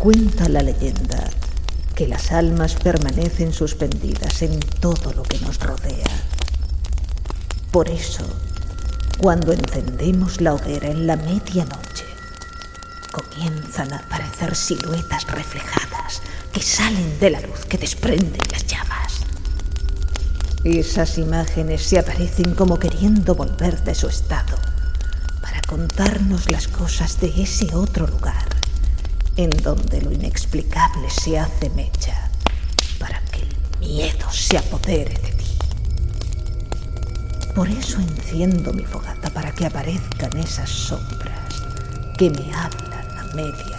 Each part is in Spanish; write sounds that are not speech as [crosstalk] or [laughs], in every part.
Cuenta la leyenda que las almas permanecen suspendidas en todo lo que nos rodea. Por eso, cuando encendemos la hoguera en la medianoche, comienzan a aparecer siluetas reflejadas que salen de la luz que desprenden las llamas. Esas imágenes se aparecen como queriendo volver de su estado para contarnos las cosas de ese otro lugar en donde lo inexplicable se hace mecha para que el miedo se apodere de ti. Por eso enciendo mi fogata para que aparezcan esas sombras que me hablan a medianoche.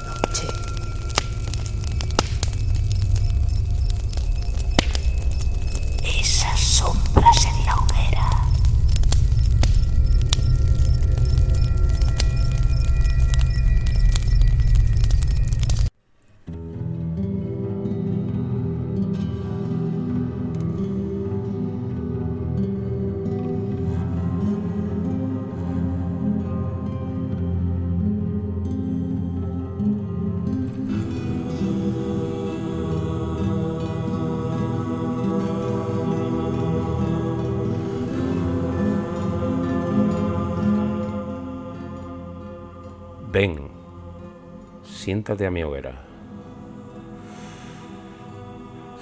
Siéntate a mi hoguera.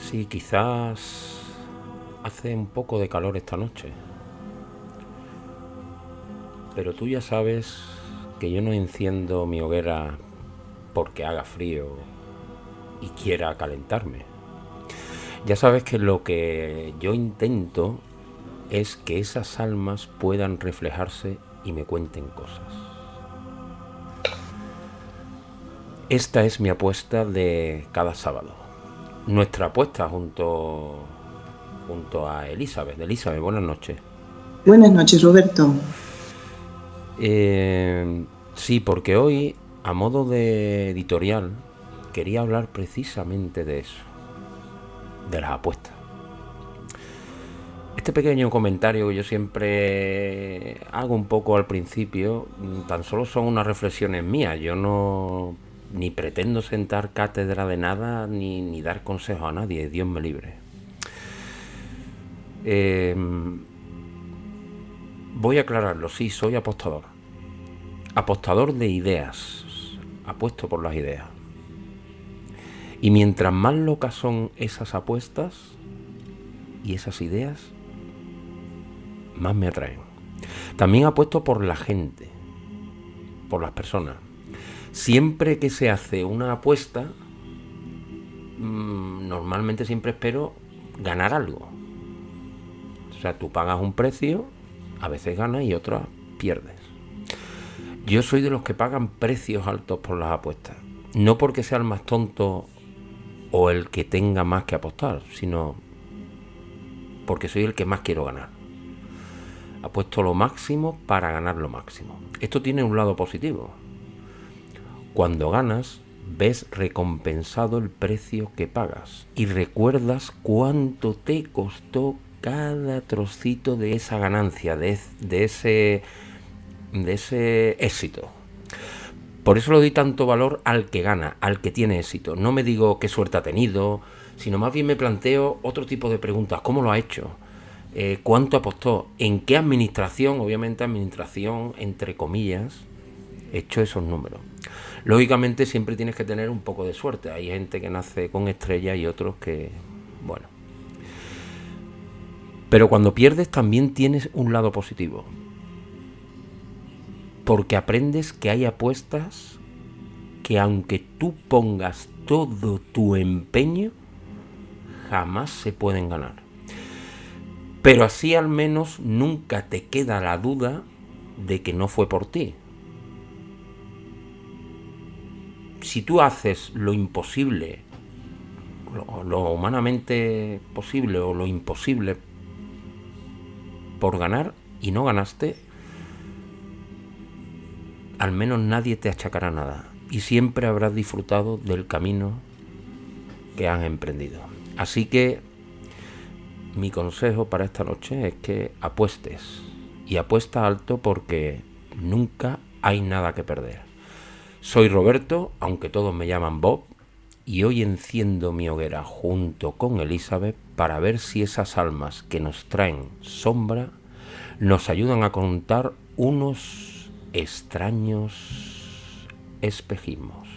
Sí, quizás hace un poco de calor esta noche. Pero tú ya sabes que yo no enciendo mi hoguera porque haga frío y quiera calentarme. Ya sabes que lo que yo intento es que esas almas puedan reflejarse y me cuenten cosas. Esta es mi apuesta de cada sábado. Nuestra apuesta junto, junto a Elizabeth. Elizabeth, buenas noches. Buenas noches, Roberto. Eh, sí, porque hoy, a modo de editorial, quería hablar precisamente de eso, de las apuestas. Este pequeño comentario que yo siempre hago un poco al principio, tan solo son unas reflexiones mías. Yo no ni pretendo sentar cátedra de nada ni, ni dar consejo a nadie, Dios me libre. Eh, voy a aclararlo, sí, soy apostador. Apostador de ideas. Apuesto por las ideas. Y mientras más locas son esas apuestas y esas ideas, más me atraen. También apuesto por la gente, por las personas. Siempre que se hace una apuesta, mmm, normalmente siempre espero ganar algo. O sea, tú pagas un precio, a veces ganas y otras pierdes. Yo soy de los que pagan precios altos por las apuestas. No porque sea el más tonto o el que tenga más que apostar, sino porque soy el que más quiero ganar. Apuesto lo máximo para ganar lo máximo. Esto tiene un lado positivo. Cuando ganas, ves recompensado el precio que pagas y recuerdas cuánto te costó cada trocito de esa ganancia, de, de, ese, de ese éxito. Por eso le doy tanto valor al que gana, al que tiene éxito. No me digo qué suerte ha tenido, sino más bien me planteo otro tipo de preguntas. ¿Cómo lo ha hecho? Eh, ¿Cuánto apostó? ¿En qué administración? Obviamente administración, entre comillas, hecho esos números. Lógicamente siempre tienes que tener un poco de suerte. Hay gente que nace con estrellas y otros que, bueno. Pero cuando pierdes también tienes un lado positivo. Porque aprendes que hay apuestas que aunque tú pongas todo tu empeño, jamás se pueden ganar. Pero así al menos nunca te queda la duda de que no fue por ti. Si tú haces lo imposible, lo, humanamente posible o lo imposible por ganar y no ganaste, al menos nadie te achacará nada y siempre habrás disfrutado del camino que has emprendido. Así que mi consejo para esta noche es que apuestes y apuesta alto porque nunca hay nada que perder. Soy Roberto, aunque todos me llaman Bob, y hoy enciendo mi hoguera junto con Elizabeth para ver si esas almas que nos traen sombra nos ayudan a contar unos extraños espejismos.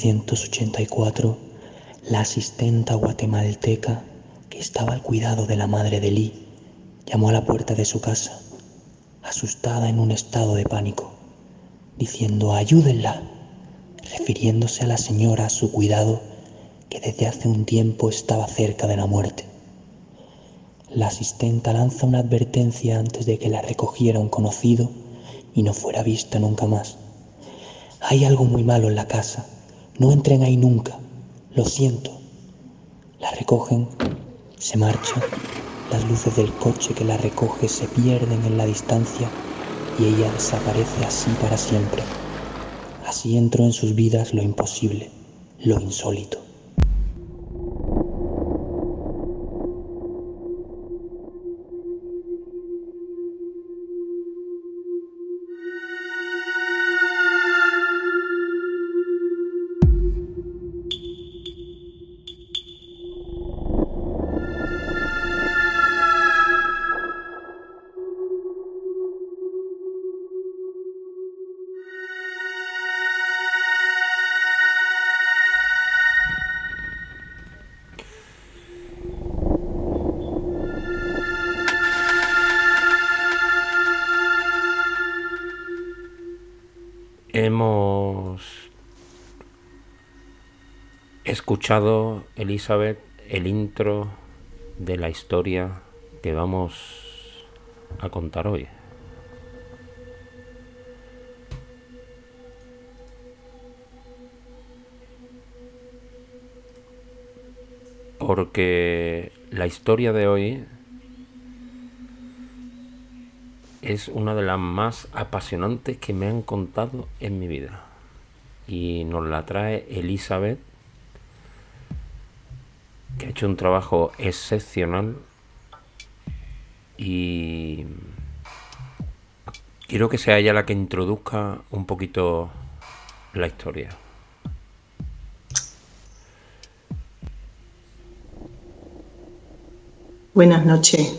1984, la asistenta guatemalteca que estaba al cuidado de la madre de Lee llamó a la puerta de su casa, asustada en un estado de pánico, diciendo ayúdenla, refiriéndose a la señora a su cuidado que desde hace un tiempo estaba cerca de la muerte. La asistenta lanza una advertencia antes de que la recogiera un conocido y no fuera vista nunca más. Hay algo muy malo en la casa. No entren ahí nunca. Lo siento. La recogen, se marcha, las luces del coche que la recoge se pierden en la distancia y ella desaparece así para siempre. Así entró en sus vidas lo imposible, lo insólito. Elizabeth, el intro de la historia que vamos a contar hoy. Porque la historia de hoy es una de las más apasionantes que me han contado en mi vida. Y nos la trae Elizabeth, hecho un trabajo excepcional. Y quiero que sea ella la que introduzca un poquito la historia. Buenas noches.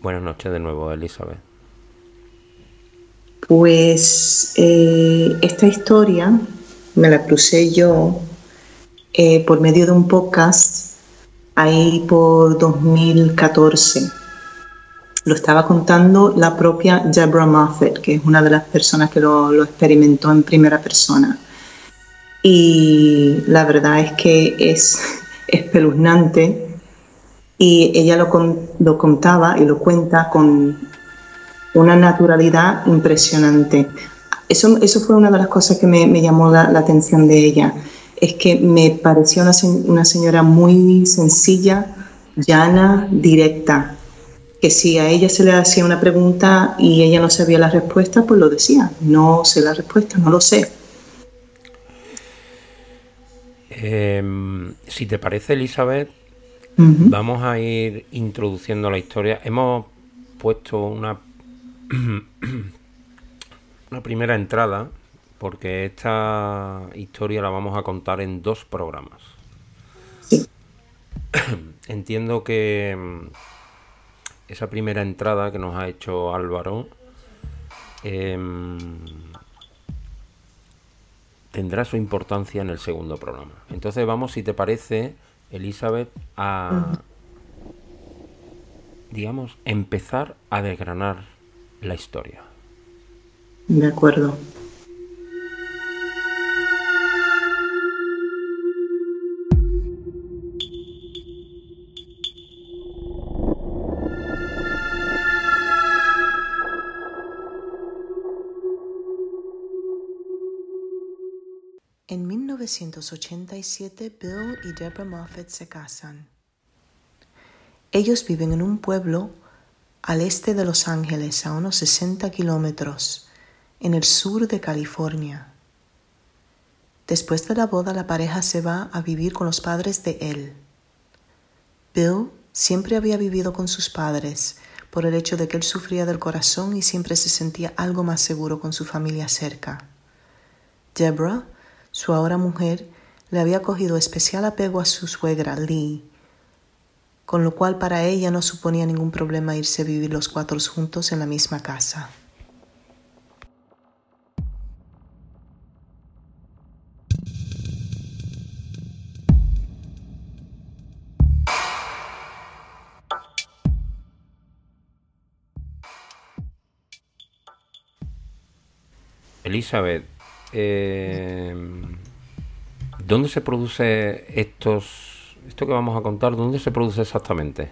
Buenas noches de nuevo, Elizabeth. Pues eh, esta historia me la crucé yo eh, por medio de un podcast ahí por 2014. Lo estaba contando la propia Deborah Moffett, que es una de las personas que lo, experimentó en primera persona. Y la verdad es que es [laughs] espeluznante y ella lo, contaba y lo cuenta con una naturalidad impresionante. Eso, eso fue una de las cosas que me, llamó la, atención de ella. Es que me pareció una, una señora muy sencilla, llana, directa. Que si a ella se le hacía una pregunta y ella no sabía la respuesta, pues lo decía. No sé la respuesta, no lo sé. Em, si te parece, Elizabeth, Vamos a ir introduciendo la historia. Hemos puesto una, [clears throat] una primera entrada porque esta historia la vamos a contar en dos programas. [coughs] Entiendo que mm, esa primera entrada que nos ha hecho Álvaro em, tendrá su importancia en el segundo programa. Entonces vamos, si te parece, Elizabeth a, digamos, empezar a desgranar la historia. De acuerdo. 1987, Bill y Deborah Moffat se casan. Ellos viven en un pueblo al este de Los Ángeles, a unos 60 kilómetros, en el sur de California. Después de la boda, la pareja se va a vivir con los padres de él. Bill siempre había vivido con sus padres por el hecho de que él sufría del corazón y siempre se sentía algo más seguro con su familia cerca. Deborah, su ahora mujer, le había cogido especial apego a su suegra, Lee, con lo cual para ella no suponía ningún problema irse a vivir los cuatro juntos en la misma casa. Elizabeth, eh, ¿dónde se produce estos, esto que vamos a contar, dónde se produce exactamente?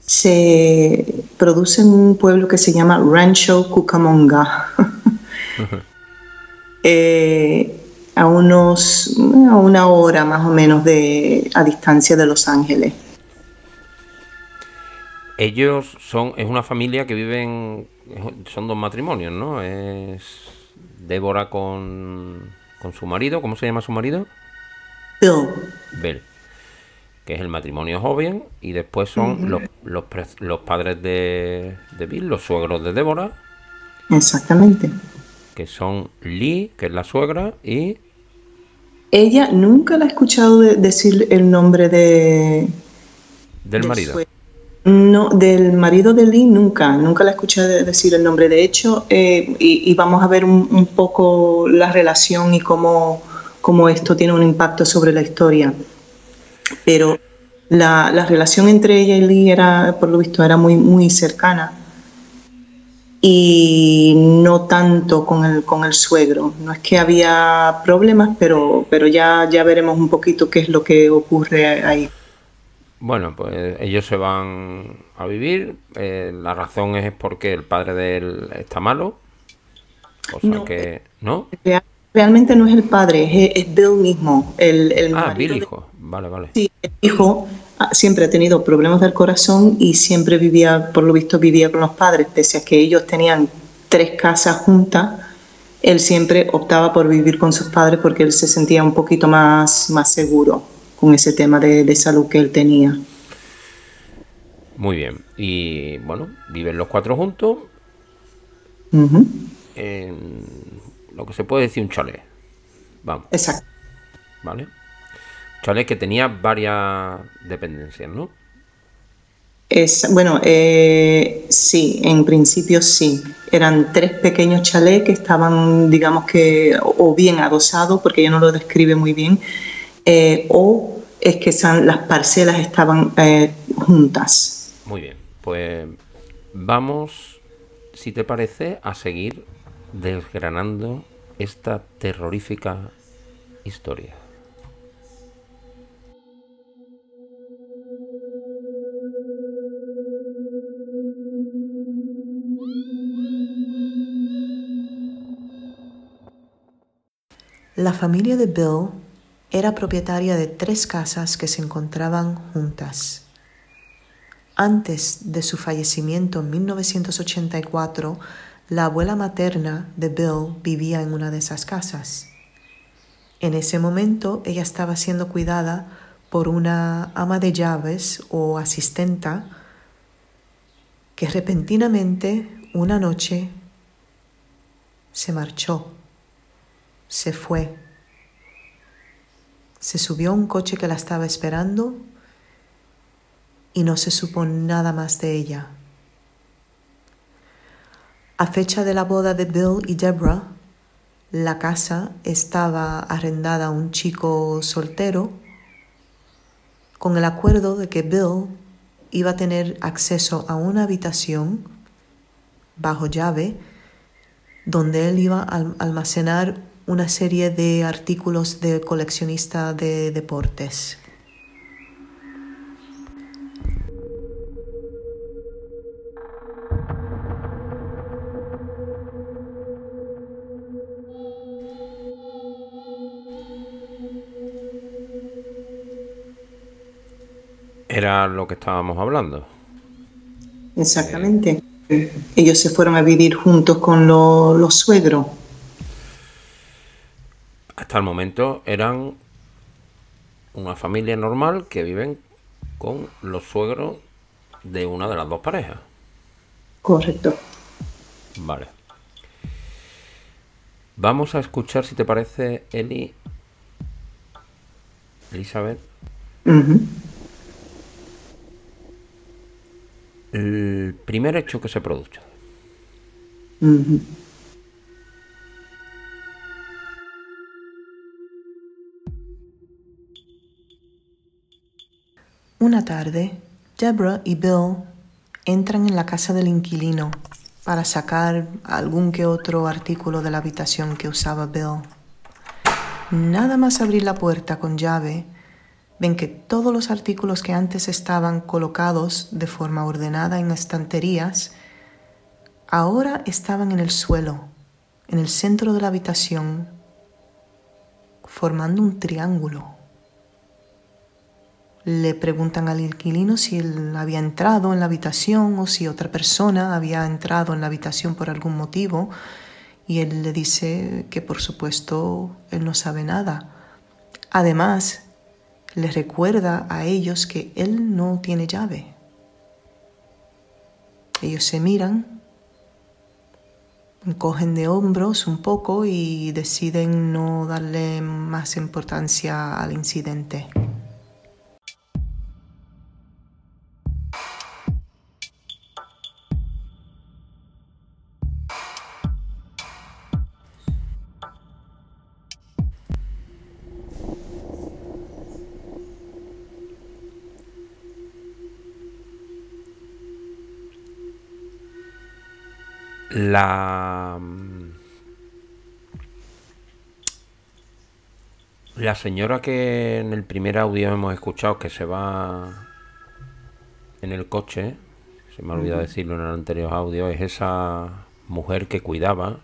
Se produce en un pueblo que se llama Rancho Cucamonga, [laughs] eh, a unos, a una hora más o menos de, a distancia de Los Ángeles. Ellos son, es una familia que viven, son dos matrimonios, ¿no? Es Débora con, con su marido, ¿cómo se llama su marido? Bill. Bill, que es el matrimonio joven, y después son los, los, los, padres de, de Bill, los suegros de Débora. Exactamente. Que son Lee, que es la suegra, y... Ella nunca la ha escuchado de decir el nombre de... Del marido. No, del marido de Lee nunca, nunca la escuché decir el nombre. De hecho, eh, y, vamos a ver un, poco la relación y cómo, cómo, esto tiene un impacto sobre la historia. Pero la, la, relación entre ella y Lee era, por lo visto, era muy, muy cercana. Y no tanto con el, con el suegro. No es que había problemas, pero, pero ya, ya veremos un poquito qué es lo que ocurre ahí. Bueno, pues ellos se van a vivir. Eh, la razón es porque el padre de él está malo. Cosa que. ¿No? Realmente no es el padre, es, Bill mismo. El, ah, Bill hijo. Vale, vale. Sí, el hijo siempre ha tenido problemas del corazón y siempre vivía, por lo visto, vivía con los padres, pese a que ellos tenían tres casas juntas. Él siempre optaba por vivir con sus padres porque él se sentía un poquito más, más seguro con ese tema de, salud que él tenía. Muy bien. Y bueno, viven los cuatro juntos. En lo que se puede decir un chalet. Vamos. Exacto. ¿Vale? Chalet que tenía varias dependencias, ¿no? Es, bueno, eh, sí, en principio sí. Eran tres pequeños chalets que estaban, digamos que, o bien adosados, porque ella no lo describe muy bien, eh, o es que las parcelas estaban eh, juntas. Muy bien, pues vamos, si te parece, a seguir desgranando esta terrorífica historia. La familia de Bill era propietaria de tres casas que se encontraban juntas. Antes de su fallecimiento en 1984, la abuela materna de Bill vivía en una de esas casas. En ese momento ella estaba siendo cuidada por una ama de llaves o asistenta que repentinamente una noche se marchó, se fue se subió a un coche que la estaba esperando y no se supo nada más de ella. A fecha de la boda de Bill y Deborah, la casa estaba arrendada a un chico soltero con el acuerdo de que Bill iba a tener acceso a una habitación bajo llave donde él iba a almacenar una serie de artículos de coleccionista de deportes. Era lo que estábamos hablando. Exactamente. Ellos se fueron a vivir juntos con lo, los suegros. Hasta el momento eran una familia normal que viven con los suegros de una de las dos parejas. Correcto. Vale. Vamos a escuchar, si te parece, Eli. Elizabeth. El primer hecho que se produce. Una tarde, Deborah y Bill entran en la casa del inquilino para sacar algún que otro artículo de la habitación que usaba Bill. Nada más abrir la puerta con llave, ven que todos los artículos que antes estaban colocados de forma ordenada en estanterías, ahora estaban en el suelo, en el centro de la habitación, formando un triángulo le preguntan al inquilino si él había entrado en la habitación o si otra persona había entrado en la habitación por algún motivo y él le dice que por supuesto él no sabe nada. Además, les recuerda a ellos que él no tiene llave. Ellos se miran, cogen de hombros un poco y deciden no darle más importancia al incidente. La. La señora que en el primer audio hemos escuchado que se va en el coche, se me ha olvidado decirlo en el anterior audio, es esa mujer que cuidaba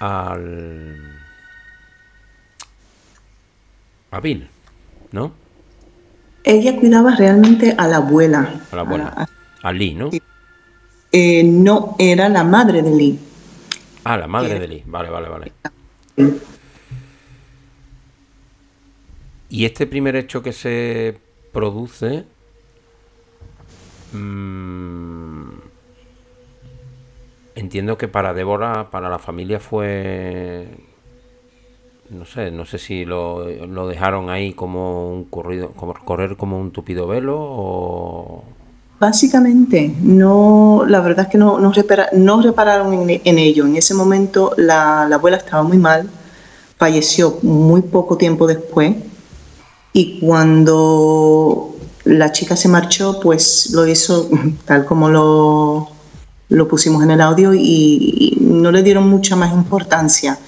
al. a Bill, ¿no? Ella cuidaba realmente a la abuela. A la abuela. A, Lee, ¿no? Eh, no era la madre de Lee. Ah, la madre de Lee. Vale, vale, vale. Y este primer hecho que se produce... Mm, entiendo que para Débora, para la familia fue... No sé, no sé si lo, lo dejaron ahí como un corrido, como correr como un tupido velo o, Básicamente, no, la verdad es que no, no, repararon en, ello. En ese momento la, abuela estaba muy mal, falleció muy poco tiempo después y cuando la chica se marchó, pues lo hizo [laughs] tal como lo, lo pusimos en el audio y no le dieron mucha más importancia.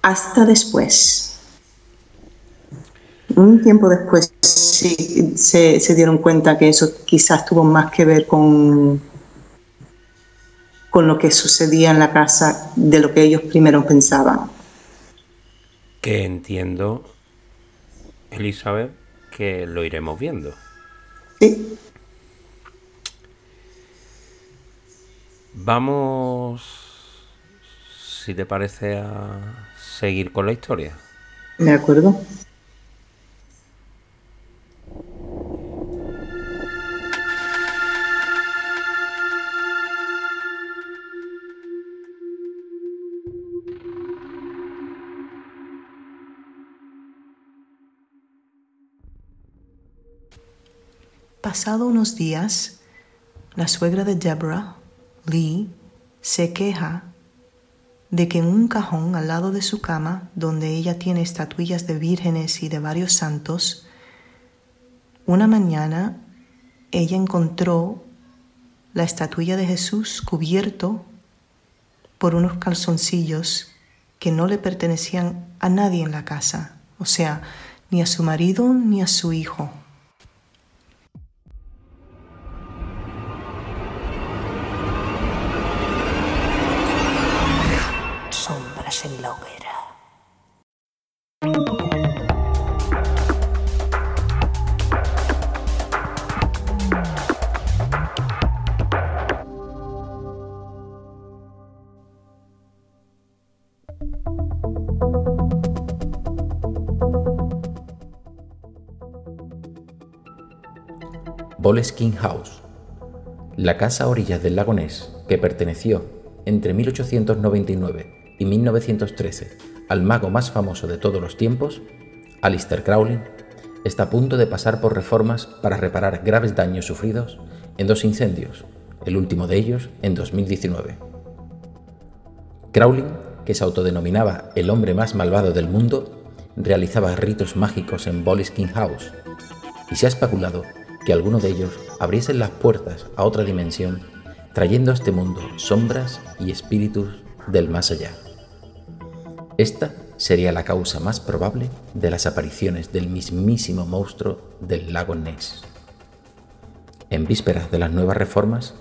Hasta después, un tiempo después sí se, dieron cuenta que eso quizás tuvo más que ver con, con lo que sucedía en la casa de lo que ellos primero pensaban. Que entiendo, Elizabeth, que lo iremos viendo. Sí. Vamos, si te parece, a seguir con la historia. De acuerdo. Pasado unos días, la suegra de Deborah, Lee, se queja de que en un cajón al lado de su cama, donde ella tiene estatuillas de vírgenes y de varios santos, una mañana ella encontró la estatuilla de Jesús cubierto por unos calzoncillos que no le pertenecían a nadie en la casa, o sea, ni a su marido ni a su hijo. en la hoguera. House, la casa a orillas del lago Ness que perteneció entre 1899 y 1913 al mago más famoso de todos los tiempos, Alistair Crowley, está a punto de pasar por reformas para reparar graves daños sufridos en dos incendios, el último de ellos en 2019. Crowley, que se autodenominaba el hombre más malvado del mundo, realizaba ritos mágicos en Boleskine House, y se ha especulado que alguno de ellos abriesen las puertas a otra dimensión, trayendo a este mundo sombras y espíritus del más allá. Esta sería la causa más probable de las apariciones del mismísimo monstruo del lago Ness. En vísperas de las nuevas reformas,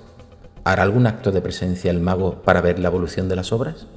¿hará algún acto de presencia el mago para ver la evolución de las obras?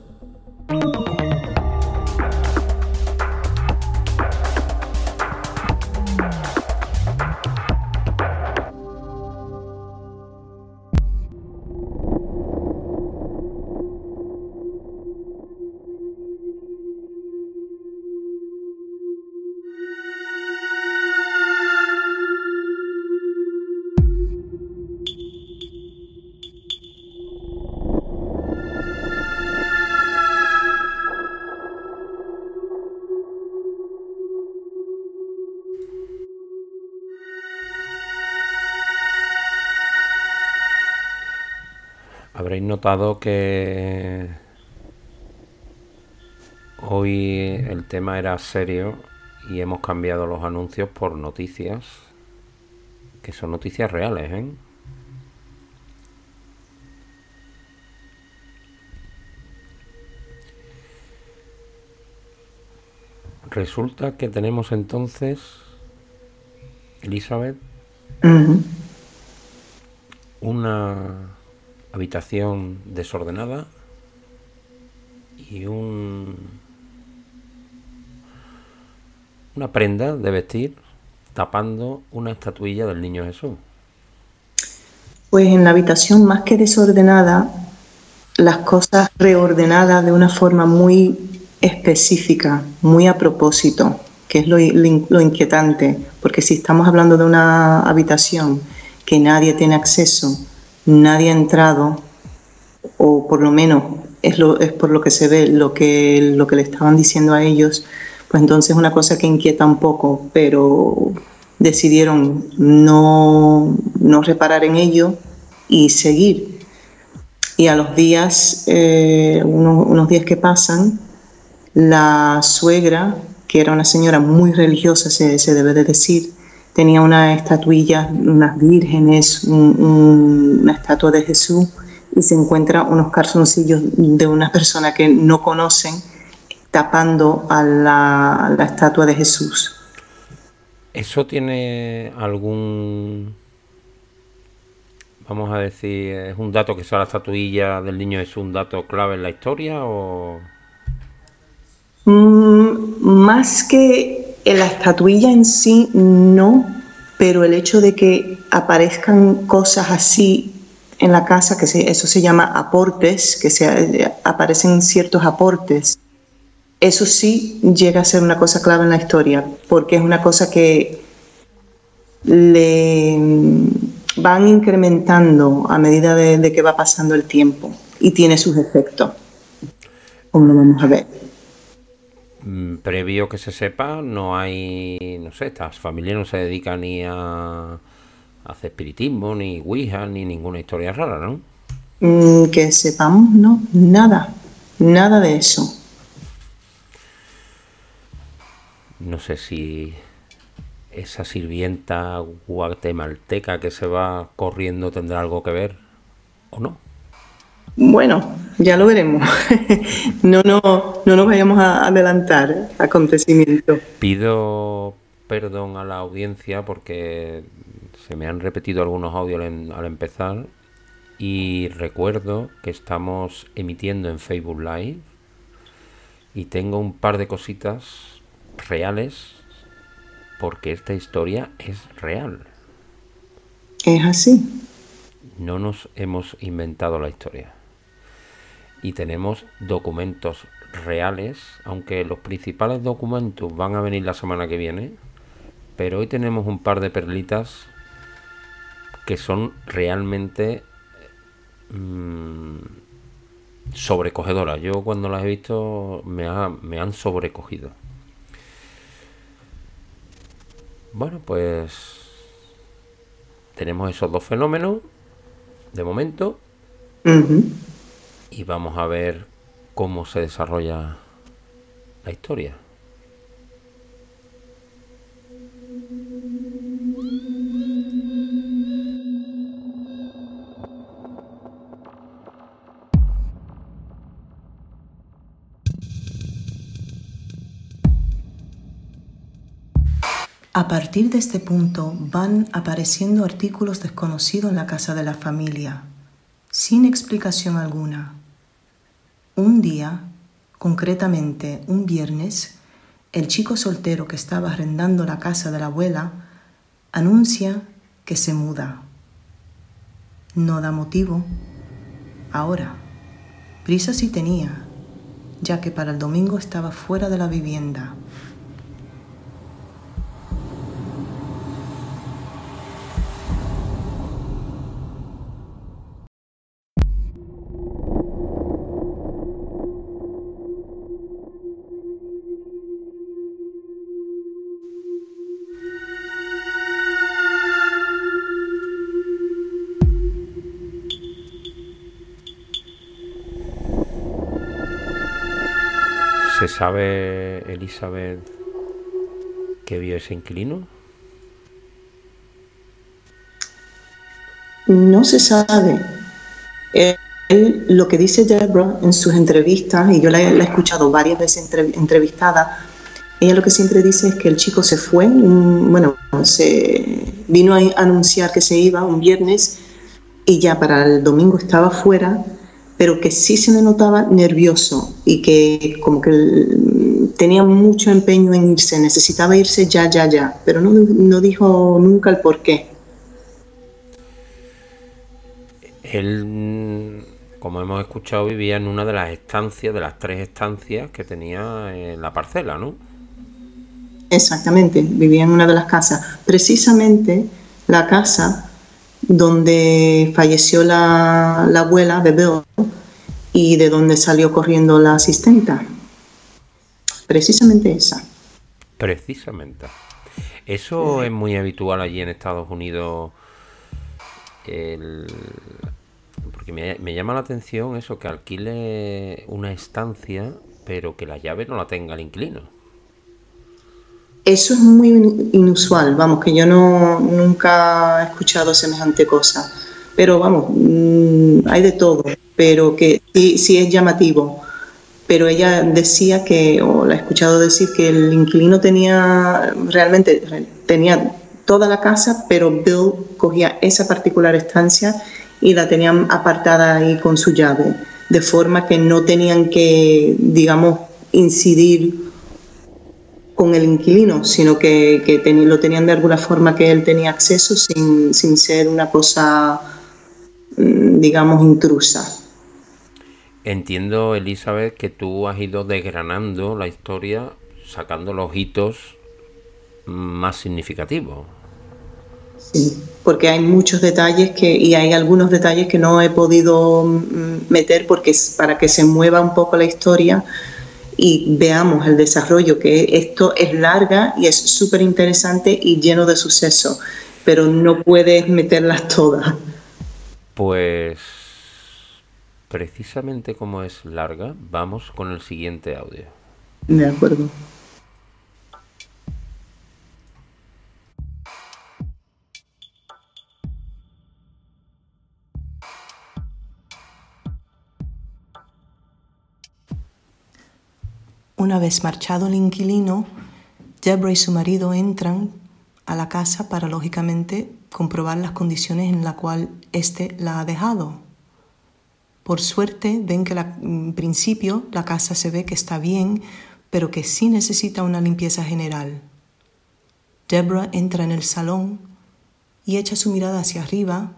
Habréis notado que hoy el tema era serio y hemos cambiado los anuncios por noticias, que son noticias reales, ¿eh? Resulta que tenemos entonces, Elizabeth, una habitación desordenada y un una prenda de vestir tapando una estatuilla del niño Jesús. Pues en la habitación más que desordenada, las cosas reordenadas de una forma muy específica, muy a propósito, que es lo, lo inquietante, porque si estamos hablando de una habitación que nadie tiene acceso, nadie ha entrado, o por lo menos es, lo, es por lo que se ve, lo que, lo que le estaban diciendo a ellos, pues entonces es una cosa que inquieta un poco, pero decidieron no, no reparar en ello y seguir. Y a los días, eh, unos, unos días que pasan, la suegra, que era una señora muy religiosa, se, se debe de decir, tenía una estatuilla, unas vírgenes, una estatua de Jesús y se encuentra unos calzoncillos de una persona que no conocen tapando a la, la estatua de Jesús. ¿Eso tiene algún, vamos a decir, es un dato que sea la estatuilla del niño es un dato clave en la historia o...? Mm, más que la estatuilla en sí, no, pero el hecho de que aparezcan cosas así en la casa, que eso se llama aportes, que se, aparecen ciertos aportes, eso sí llega a ser una cosa clave en la historia, porque es una cosa que le van incrementando a medida de, de que va pasando el tiempo y tiene sus efectos, como lo vamos a ver. Mm, previo que se sepa, no hay, no sé, estas familias no se dedican ni a, hacer espiritismo, ni Ouija, ni ninguna historia rara, ¿no? Mm, que sepamos, no, nada, nada de eso. No sé si esa sirvienta guatemalteca que se va corriendo tendrá algo que ver o no. Bueno, ya lo veremos. [laughs] no, no, no nos vayamos a adelantar acontecimientos. Pido perdón a la audiencia porque se me han repetido algunos audios al empezar y recuerdo que estamos emitiendo en Facebook Live y tengo un par de cositas reales porque esta historia es real. Es así. No nos hemos inventado la historia y tenemos documentos reales, aunque los principales documentos van a venir la semana que viene, pero hoy tenemos un par de perlitas que son realmente mm, sobrecogedoras. Yo cuando las he visto me, me han sobrecogido. Bueno, pues tenemos esos dos fenómenos de momento y vamos a ver cómo se desarrolla la historia. A partir de este punto van apareciendo artículos desconocidos en la casa de la familia, sin explicación alguna. Un día, concretamente un viernes, el chico soltero que estaba arrendando la casa de la abuela anuncia que se muda. No da motivo. Ahora, prisa sí tenía, ya que para el domingo estaba fuera de la vivienda. Sabe, Elizabeth, que vio ese inquilino? No se sabe. Él, lo que dice Deborah en sus entrevistas, y yo la, he escuchado varias veces entrevistada, ella lo que siempre dice es que el chico se fue, bueno, se vino a anunciar que se iba un viernes y ya para el domingo estaba fuera pero que sí se le notaba nervioso y que como que tenía mucho empeño en irse, necesitaba irse ya, ya, ya, pero no, no dijo nunca el por qué. Él, como hemos escuchado, vivía en una de las estancias, de las tres estancias que tenía en la parcela, ¿no? Exactamente, vivía en una de las casas. Precisamente la casa donde falleció la, abuela de Bill y de donde salió corriendo la asistenta. Precisamente esa. Precisamente. Eso es muy habitual allí en Estados Unidos. Porque me, me, llama la atención eso, que alquile una estancia, pero que la llave no la tenga el inquilino. Eso es muy inusual, vamos, que yo no nunca he escuchado semejante cosa. Pero vamos, mm, hay de todo, pero que sí, sí es llamativo. Pero ella decía que, o la he escuchado decir, que el inquilino tenía realmente tenía toda la casa, pero Bill cogía esa particular estancia y la tenían apartada ahí con su llave, de forma que no tenían que, digamos, incidir con el inquilino, sino que, lo tenían de alguna forma que él tenía acceso sin, ser una cosa, mm, digamos, intrusa. Entiendo, Elizabeth, que tú has ido desgranando la historia, sacando los hitos más significativos. Sí, porque hay muchos detalles que, y hay algunos detalles que no he podido mm, meter porque para que se mueva un poco la historia y veamos el desarrollo, que esto es larga y es súper interesante y lleno de suceso, pero no puedes meterlas todas. Pues precisamente como es larga, vamos con el siguiente audio. De acuerdo. Una vez marchado el inquilino, Deborah y su marido entran a la casa para, lógicamente, comprobar las condiciones en las cuales éste la ha dejado. Por suerte, ven que en principio la casa se ve que está bien, pero que sí necesita una limpieza general. Deborah entra en el salón y echa su mirada hacia arriba,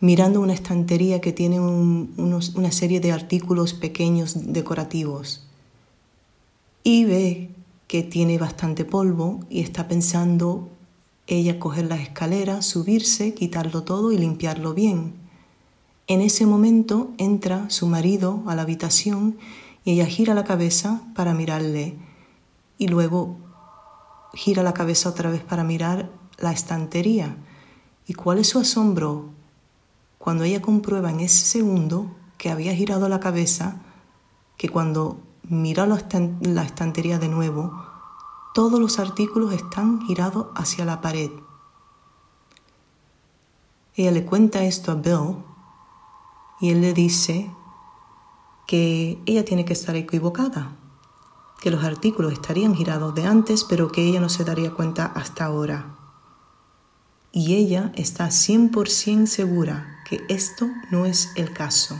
mirando una estantería que tiene una serie de artículos pequeños decorativos y ve que tiene bastante polvo y está pensando ella coger las escaleras, subirse, quitarlo todo y limpiarlo bien. En ese momento entra su marido a la habitación y ella gira la cabeza para mirarle y luego gira la cabeza otra vez para mirar la estantería. ¿Y cuál es su asombro cuando ella comprueba en ese segundo que había girado la cabeza, que cuando mira la estantería de nuevo, todos los artículos están girados hacia la pared. Ella le cuenta esto a Bill y él le dice que ella tiene que estar equivocada, que los artículos estarían girados de antes, pero que ella no se daría cuenta hasta ahora. Y ella está 100% segura que esto no es el caso.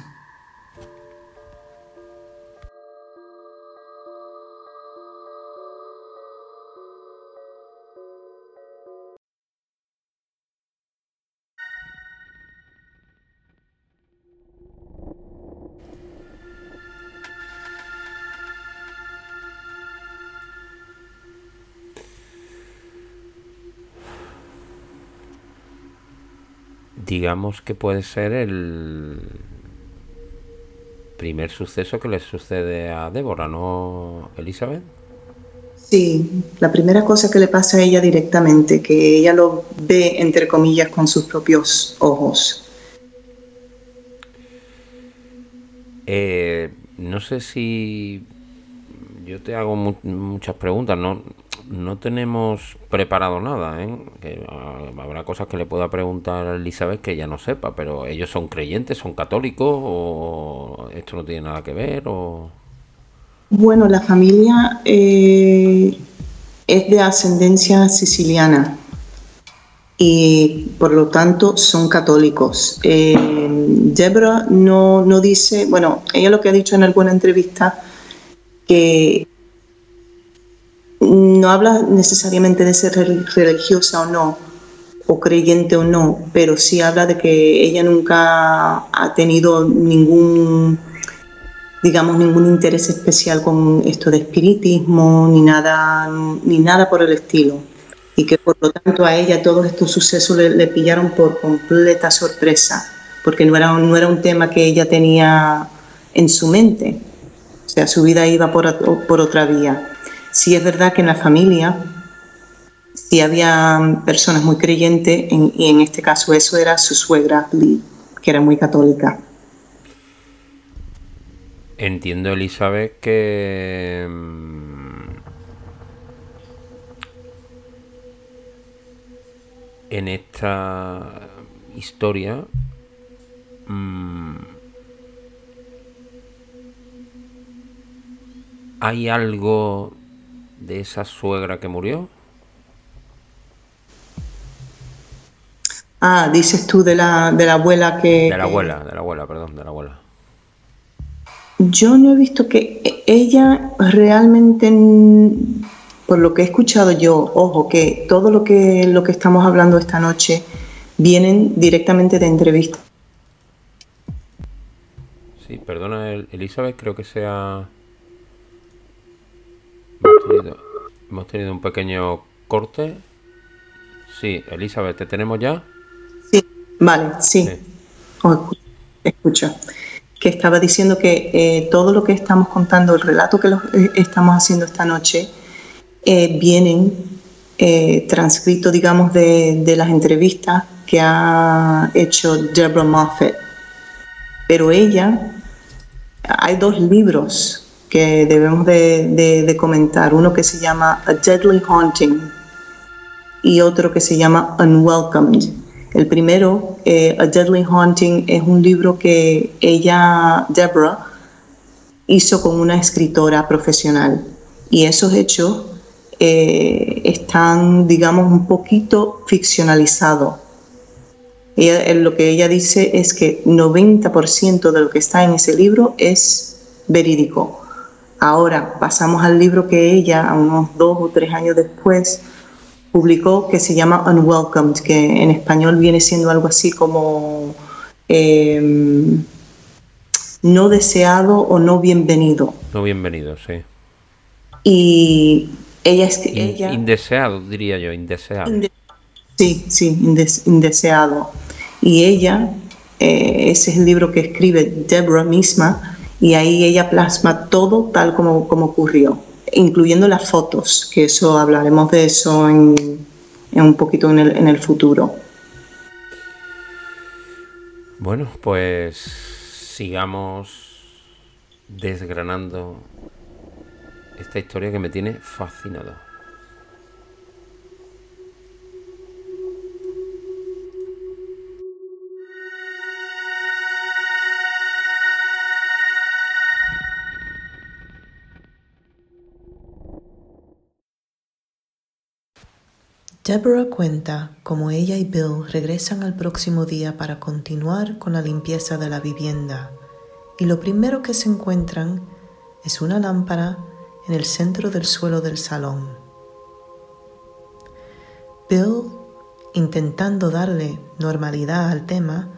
Digamos que puede ser el primer suceso que le sucede a Débora, ¿no, Elizabeth? Sí, la primera cosa que le pasa a ella directamente, que ella lo ve, entre comillas, con sus propios ojos. Eh, no sé si yo te hago muchas preguntas, ¿no? No tenemos preparado nada, ¿eh? Ah, habrá cosas que le pueda preguntar a Elizabeth que ella no sepa, pero ellos son creyentes, son católicos o esto no tiene nada que ver o... Bueno, la familia eh, es de ascendencia siciliana y por lo tanto son católicos. Eh, Deborah no, no dice, bueno, ella lo que ha dicho en alguna entrevista, que no habla necesariamente de ser religiosa o no, o creyente o no, pero sí habla de que ella nunca ha tenido ningún, digamos, ningún interés especial con esto de espiritismo, ni nada, ni nada por el estilo. Y que por lo tanto a ella todos estos sucesos le, pillaron por completa sorpresa, porque no era, no era un tema que ella tenía en su mente. O sea, su vida iba por, por otra vía. Sí es verdad que en la familia sí había personas muy creyentes y en este caso eso era su suegra, que era muy católica. Entiendo, Elizabeth, que mm, en esta historia mm, hay algo de esa suegra que murió? Ah, dices tú de la, de la abuela que... De la abuela, de la abuela, perdón, de la abuela. Yo no he visto que ella realmente, por lo que he escuchado yo, ojo, que todo lo que, lo que estamos hablando esta noche vienen directamente de entrevistas. Sí, perdona, Elizabeth, creo que sea Hemos tenido, un pequeño corte. Sí, Elizabeth, ¿te tenemos ya? Sí, vale, sí. escucho. Que estaba diciendo que eh, todo lo que estamos contando, el relato que eh, estamos haciendo esta noche, eh, vienen eh, transcritos, digamos, de, de las entrevistas que ha hecho Deborah Moffat. Pero ella, hay dos libros que debemos de, comentar. Uno que se llama A Deadly Haunting y otro que se llama Unwelcomed. El primero, eh, A Deadly Haunting, es un libro que ella, Deborah, hizo con una escritora profesional. Y esos hechos eh, están, digamos, un poquito ficcionalizados. Ella, lo que ella dice es que 90% de lo que está en ese libro es verídico. Ahora pasamos al libro que ella, a unos dos o tres años después, publicó que se llama Unwelcomed, que en español viene siendo algo así como em, no deseado o no bienvenido. No bienvenido, sí. Y ella es que ella indeseado diría yo, indeseado. Sí, sí, indeseado. Y ella, eh, ese es el libro que escribe Deborah misma, y ahí ella plasma todo tal como, como ocurrió, incluyendo las fotos, que eso hablaremos de eso en, un poquito en el, en el futuro. Bueno, pues sigamos desgranando esta historia que me tiene fascinado. Deborah cuenta cómo ella y Bill regresan al próximo día para continuar con la limpieza de la vivienda y lo primero que se encuentran es una lámpara en el centro del suelo del salón. Bill, intentando darle normalidad al tema,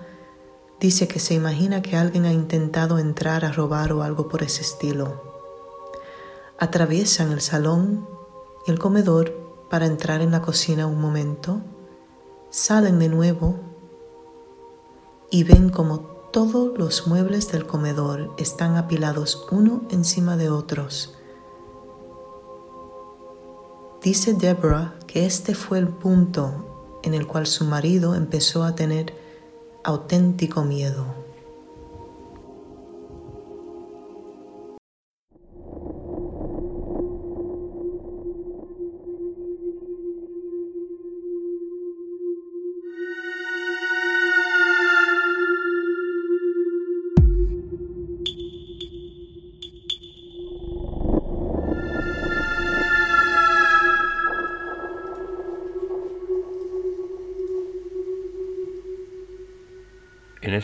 dice que se imagina que alguien ha intentado entrar a robar o algo por ese estilo. Atraviesan el salón y el comedor para entrar en la cocina un momento, salen de nuevo y ven como todos los muebles del comedor están apilados uno encima de otros. Dice Deborah que este fue el punto en el cual su marido empezó a tener auténtico miedo.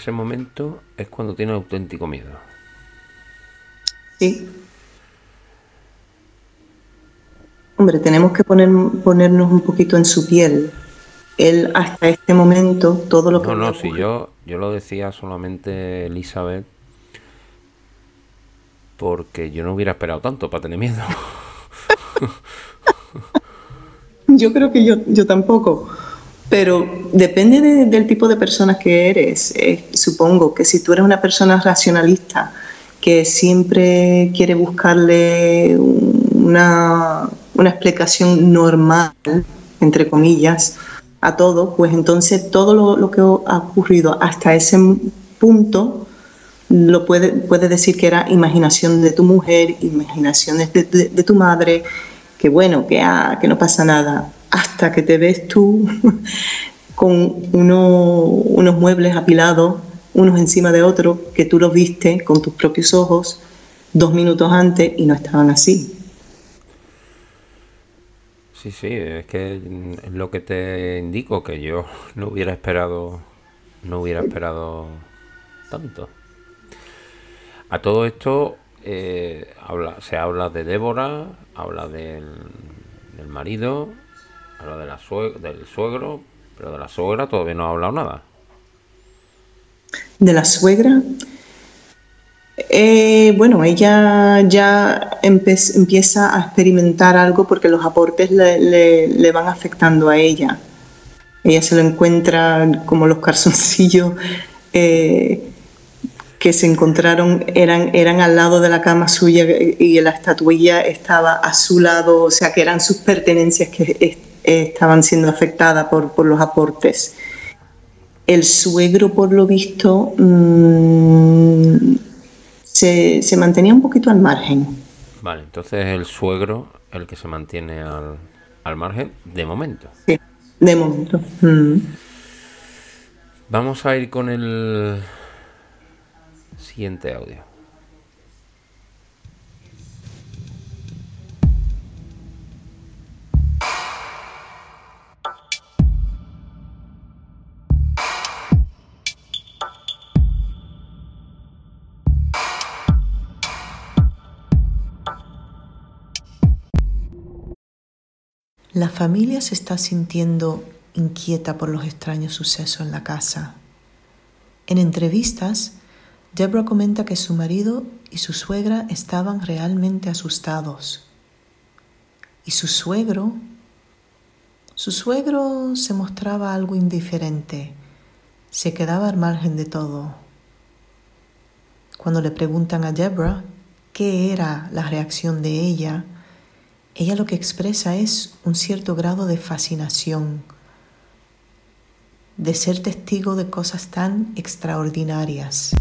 Ese momento es cuando tiene auténtico miedo. Sí. Hombre, tenemos que poner, ponernos un poquito en su piel. Él hasta este momento, todo lo que... No, no, si yo, yo lo decía solamente Elizabeth, porque yo no hubiera esperado tanto para tener miedo. [laughs] yo creo que yo, yo tampoco. Pero depende del tipo de personas que eres. Eh, supongo que si tú eres una persona racionalista que siempre quiere buscarle una, explicación normal, entre comillas, a todo, pues entonces todo lo, que ha ocurrido hasta ese punto lo puede, puede decir que era imaginación de tu mujer, imaginación de, de, tu madre, que bueno, que, ah, que no pasa nada hasta que te ves tú [laughs] con unos muebles apilados, unos encima de otros, que tú los viste con tus propios ojos dos minutos antes y no estaban así. Sí, sí, es que es lo que te indico, que yo [laughs] no hubiera esperado, no hubiera esperado tanto. A todo esto eh, habla, se habla de Débora, habla del, del marido, Habla de la del suegro, pero de la suegra todavía no ha hablado nada. ¿De la suegra? Eh, bueno, ella ya empieza a experimentar algo porque los aportes le, van afectando a ella. Ella se lo encuentra como los calzoncillos eh, que se encontraron eran, eran al lado de la cama suya y la estatuilla estaba a su lado, o sea que eran sus pertenencias que estaban siendo afectadas por, los aportes. El suegro, por lo visto, mm, se, mantenía un poquito al margen. Vale, entonces el suegro el que se mantiene al, al margen de momento. Sí, de momento. Mm. Vamos a ir con el audio. La familia se está sintiendo inquieta por los extraños sucesos en la casa. En entrevistas, Deborah comenta que su marido y su suegra estaban realmente asustados. Y su suegro, Su suegro se mostraba algo indiferente, se quedaba al margen de todo. Cuando le preguntan a Deborah qué era la reacción de ella, ella lo que expresa es un cierto grado de fascinación, de ser testigo de cosas tan extraordinarias.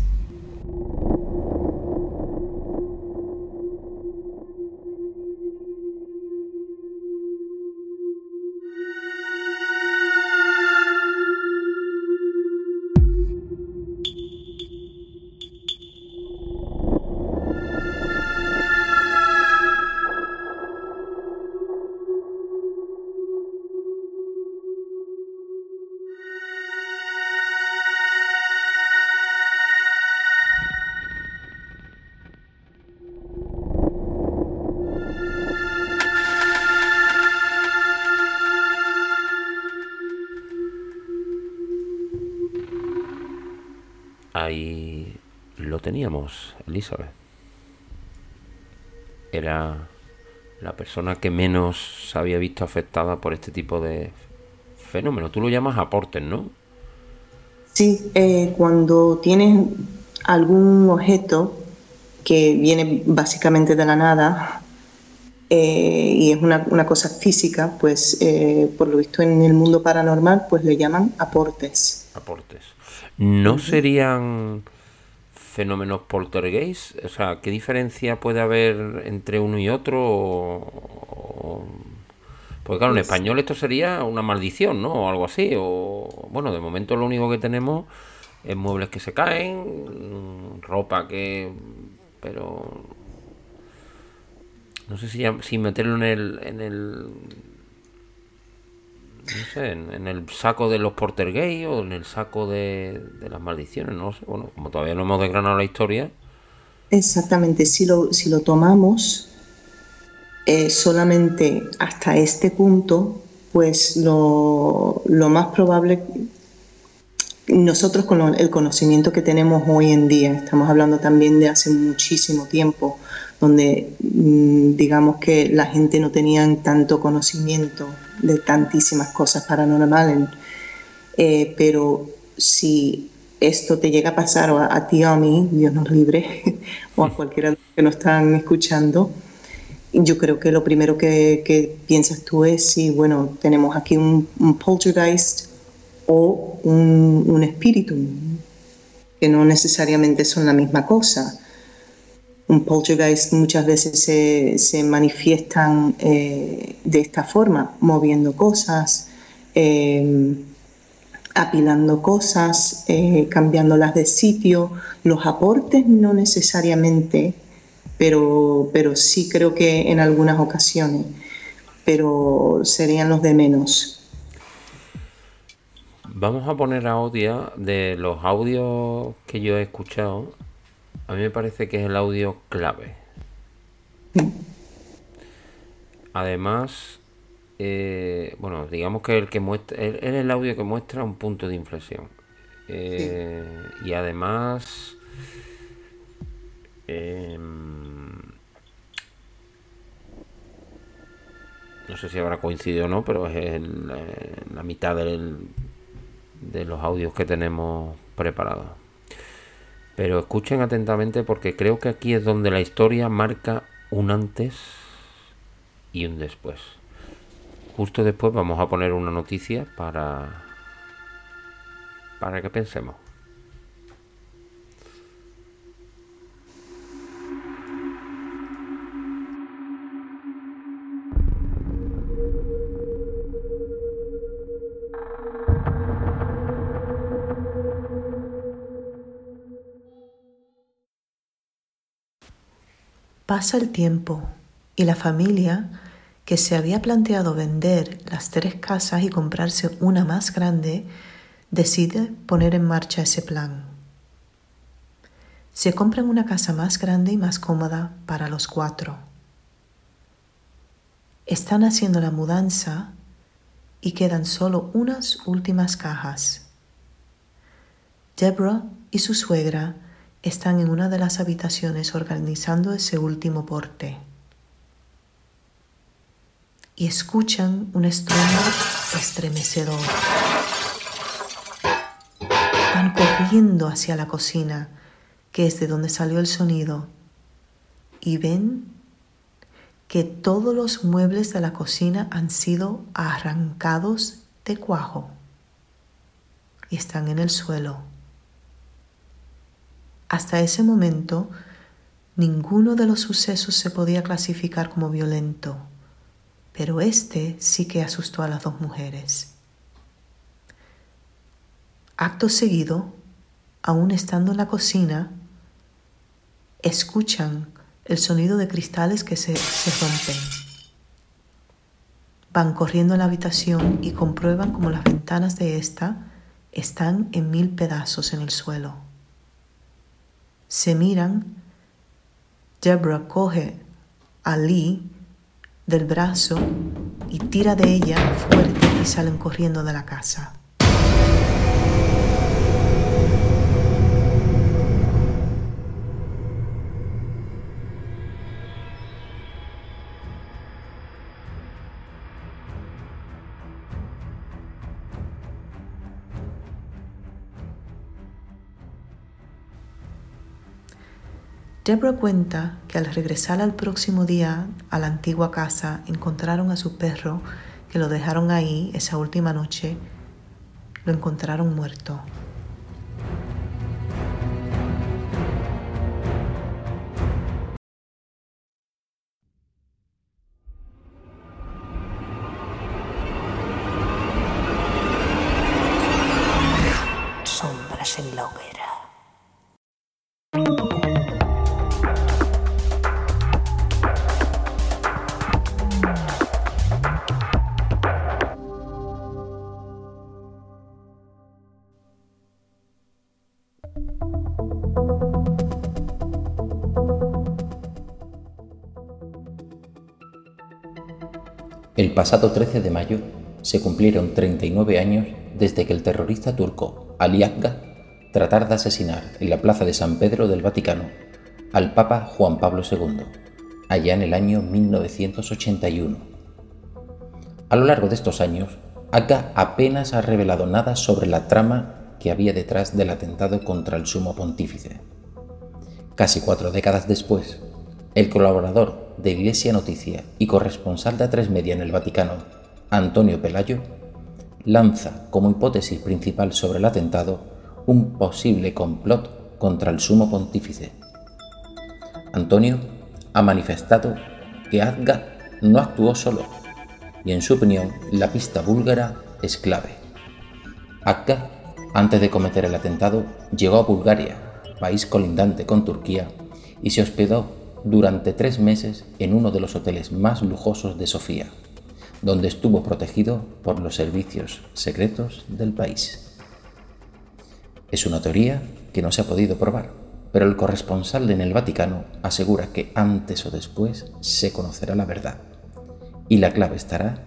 Elizabeth. Era la persona que menos se había visto afectada por este tipo de fenómeno. Tú lo llamas aportes, ¿no? Sí, eh, cuando tienes algún objeto que viene básicamente de la nada eh, y es una, una, cosa física, pues eh, por lo visto en el mundo paranormal, pues le llaman aportes. Aportes. ¿No serían fenómenos poltergeist? O sea, ¿qué diferencia puede haber entre uno y otro? Porque claro, en pues español esto sería una maldición, ¿no? O algo así. O bueno, de momento lo único que tenemos es muebles que se caen, ropa que... Pero... No sé si, si meterlo en el, en el no sé, en, el saco de los porter gay o en el saco de, las maldiciones, no sé. Bueno, como todavía no hemos desgranado la historia. Exactamente, si lo, si lo tomamos eh, solamente hasta este punto, pues lo, lo más probable, nosotros con el conocimiento que tenemos hoy en día, estamos hablando también de hace muchísimo tiempo, donde mm, digamos que la gente no tenía tanto conocimiento de tantísimas cosas paranormales, eh, pero si esto te llega a pasar o a, ti o a mí, Dios nos libre, [laughs] o a cualquiera que nos están escuchando, yo creo que lo primero que, piensas tú es si, bueno, tenemos aquí un, poltergeist o un, un espíritu, que no necesariamente son la misma cosa un poltergeist muchas veces se, manifiestan eh, de esta forma, moviendo cosas, eh, apilando cosas, eh, cambiándolas de sitio. Los aportes no necesariamente, pero, pero sí creo que en algunas ocasiones, pero serían los de menos. Vamos a poner audio de los audios que yo he escuchado a mí me parece que es el audio clave. Además, eh, bueno, digamos que el que muestra, es el audio que muestra un punto de inflexión. Eh, y además, em, no sé si habrá coincidido o no, pero es la mitad de los audios que tenemos preparados. Pero escuchen atentamente porque creo que aquí es donde la historia marca un antes y un después. Justo después vamos a poner una noticia para para que pensemos. Pasa el tiempo y la familia, que se había planteado vender las tres casas y comprarse una más grande, decide poner en marcha ese plan. Se compran una casa más grande y más cómoda para los cuatro. Están haciendo la mudanza y quedan solo unas últimas cajas. Deborah y su suegra están en una de las habitaciones organizando ese último porte y escuchan un estruendo estremecedor. Van corriendo hacia la cocina, que es de donde salió el sonido, y ven que todos los muebles de la cocina han sido arrancados de cuajo y están en el suelo. Hasta ese momento, ninguno de los sucesos se podía clasificar como violento, pero este sí que asustó a las dos mujeres. Acto seguido, aún estando en la cocina, escuchan el sonido de cristales que se, rompen. Van corriendo a la habitación y comprueban como las ventanas de esta están en mil pedazos en el suelo. Se miran, Deborah coge a Lee del brazo y tira de ella fuerte y salen corriendo de la casa. Deborah cuenta que al regresar al próximo día a la antigua casa encontraron a su perro que lo dejaron ahí esa última noche, lo encontraron muerto. Pasado 13 de mayo se cumplieron 39 años desde que el terrorista turco Ali Akga tratara de asesinar en la plaza de San Pedro del Vaticano al Papa Juan Pablo II, allá en el año 1981. A lo largo de estos años, Akga apenas ha revelado nada sobre la trama que había detrás del atentado contra el sumo pontífice. Casi cuatro décadas después, el colaborador de Iglesia Noticia y corresponsal de A3 Media en el Vaticano, Antonio Pelayo, lanza como hipótesis principal sobre el atentado un posible complot contra el sumo pontífice. Antonio ha manifestado que Adga no actuó solo y en su opinión la pista búlgara es clave. Adga, antes de cometer el atentado, llegó a Bulgaria, país colindante con Turquía, y se hospedó durante tres meses en uno de los hoteles más lujosos de Sofía, donde estuvo protegido por los servicios secretos del país. Es una teoría que no se ha podido probar, pero el corresponsal en el Vaticano asegura que antes o después se conocerá la verdad, y la clave estará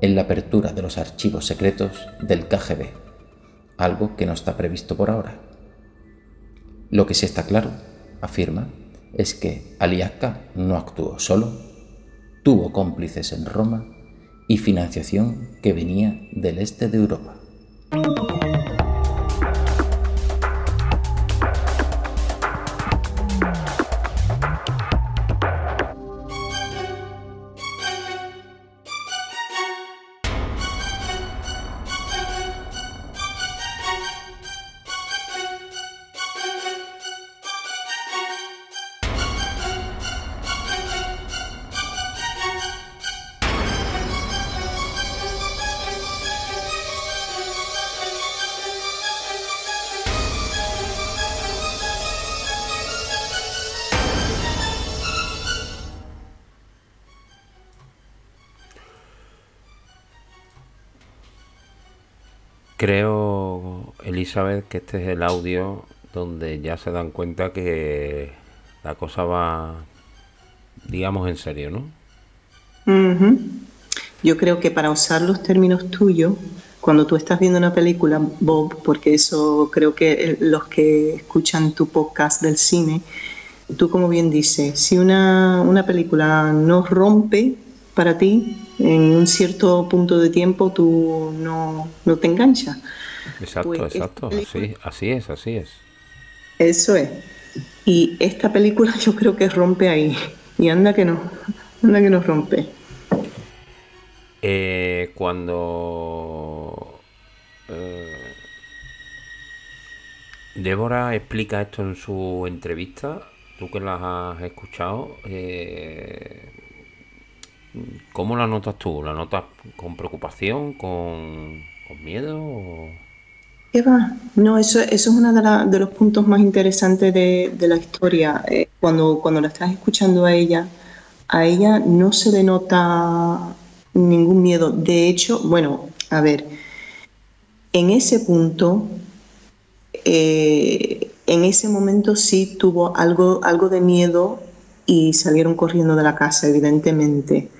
en la apertura de los archivos secretos del KGB, algo que no está previsto por ahora. Lo que sí está claro, afirma, es que Aliaca no actuó solo, tuvo cómplices en Roma y financiación que venía del este de Europa. Creo, Elizabeth, que este es el audio donde ya se dan cuenta que la cosa va, digamos, en serio, ¿no? Yo creo que para usar los términos tuyos, cuando tú estás viendo una película, Bob, porque eso creo que los que escuchan tu podcast del cine, tú como bien dices, si una, una película no rompe para ti, en un cierto punto de tiempo tú no, te enganchas. Exacto, pues exacto, así, así es, así es. Eso es. Y esta película [laughs] yo creo que rompe ahí. Y anda que no, anda que nos rompe. Eh, cuando eh, Débora explica esto en su entrevista, tú que las has escuchado, eh, ¿cómo la notas tú? ¿La notas con preocupación, con, miedo? ¿Qué va? No, eso, eso es uno de, los puntos más interesantes de, la historia. Eh, cuando, cuando la estás escuchando a ella, a ella no se le nota ningún miedo. De hecho, bueno, a ver, en ese punto, eh, en ese momento sí tuvo algo, algo de miedo y salieron corriendo de la casa, evidentemente.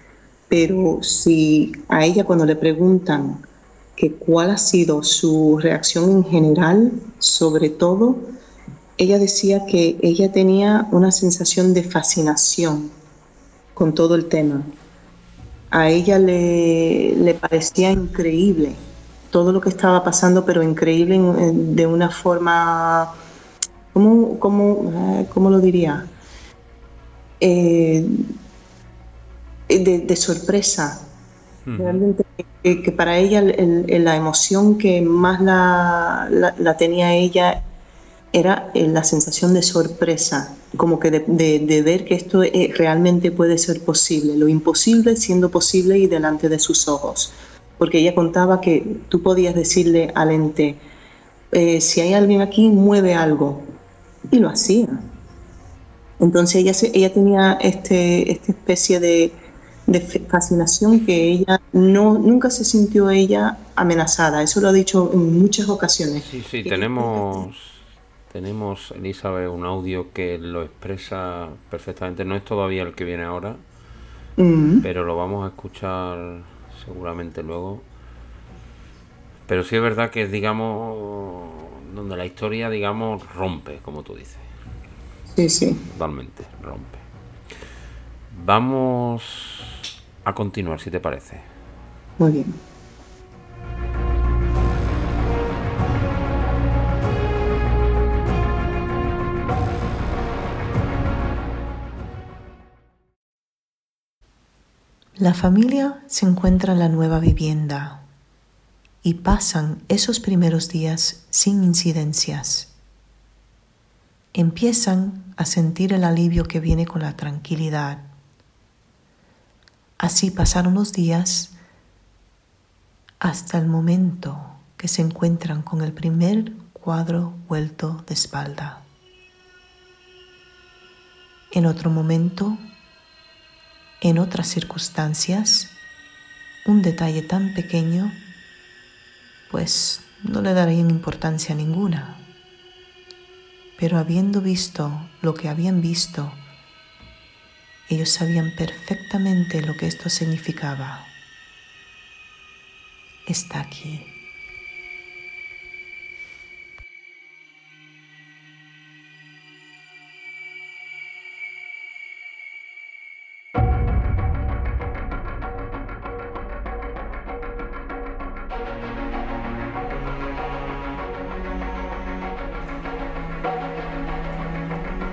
Pero si a ella cuando le preguntan que cuál ha sido su reacción en general, sobre todo, ella decía que ella tenía una sensación de fascinación con todo el tema. A ella le, parecía increíble todo lo que estaba pasando, pero increíble de una forma, ¿cómo, cómo, cómo lo diría? Eh, de, sorpresa. Realmente que, para ella la emoción que más la, la, tenía ella era eh, la sensación de sorpresa, como que de, ver que esto eh, realmente puede ser posible, lo imposible siendo posible y delante de sus ojos. Porque ella contaba que tú podías decirle al ente, eh, si hay alguien aquí, mueve algo. Y lo hacía. Entonces ella, ella tenía este, esta especie de, de fascinación que ella no nunca se sintió ella amenazada. Eso lo ha dicho en muchas ocasiones. Sí, sí, tenemos tenemos Elizabeth un audio que lo expresa perfectamente. No es todavía el que viene ahora, mm. pero lo vamos a escuchar seguramente luego. Pero sí es verdad que es, digamos, donde la historia, digamos, rompe, como tú dices. Sí, sí. Totalmente, rompe. Vamos a continuar, si te parece. Muy bien. La familia se encuentra en la nueva vivienda y pasan esos primeros días sin incidencias. Empiezan a sentir el alivio que viene con la tranquilidad Así pasaron los días hasta el momento que se encuentran con el primer cuadro vuelto de espalda. En otro momento, en otras circunstancias, un detalle tan pequeño, pues no le darían importancia ninguna. Pero habiendo visto lo que habían visto, ellos sabían perfectamente lo que esto significaba. Está aquí.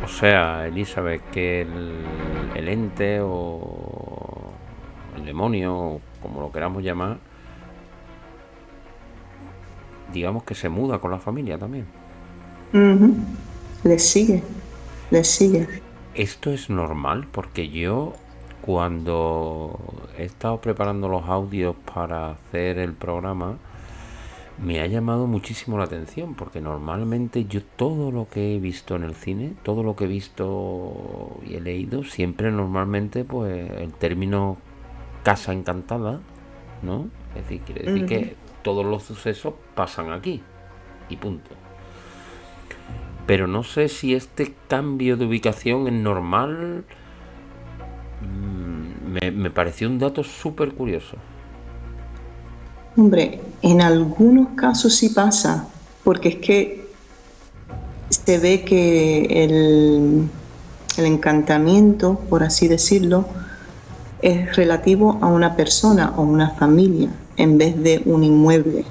O sea, Elizabeth, que el el ente o el demonio, como lo queramos llamar, digamos que se muda con la familia también. Le sigue, le sigue. Esto es normal porque yo cuando he estado preparando los audios para hacer el programa, me ha llamado muchísimo la atención porque normalmente yo todo lo que he visto en el cine, todo lo que he visto y he leído, siempre normalmente pues el término casa encantada, ¿no? Es decir, quiere decir que todos los sucesos pasan aquí y punto. Pero no sé si este cambio de ubicación es normal. Mm, me, me pareció un dato súper curioso. Hombre, en algunos casos sí pasa, porque es que se ve que el, encantamiento, por así decirlo, es relativo a una persona o una familia en vez de un inmueble.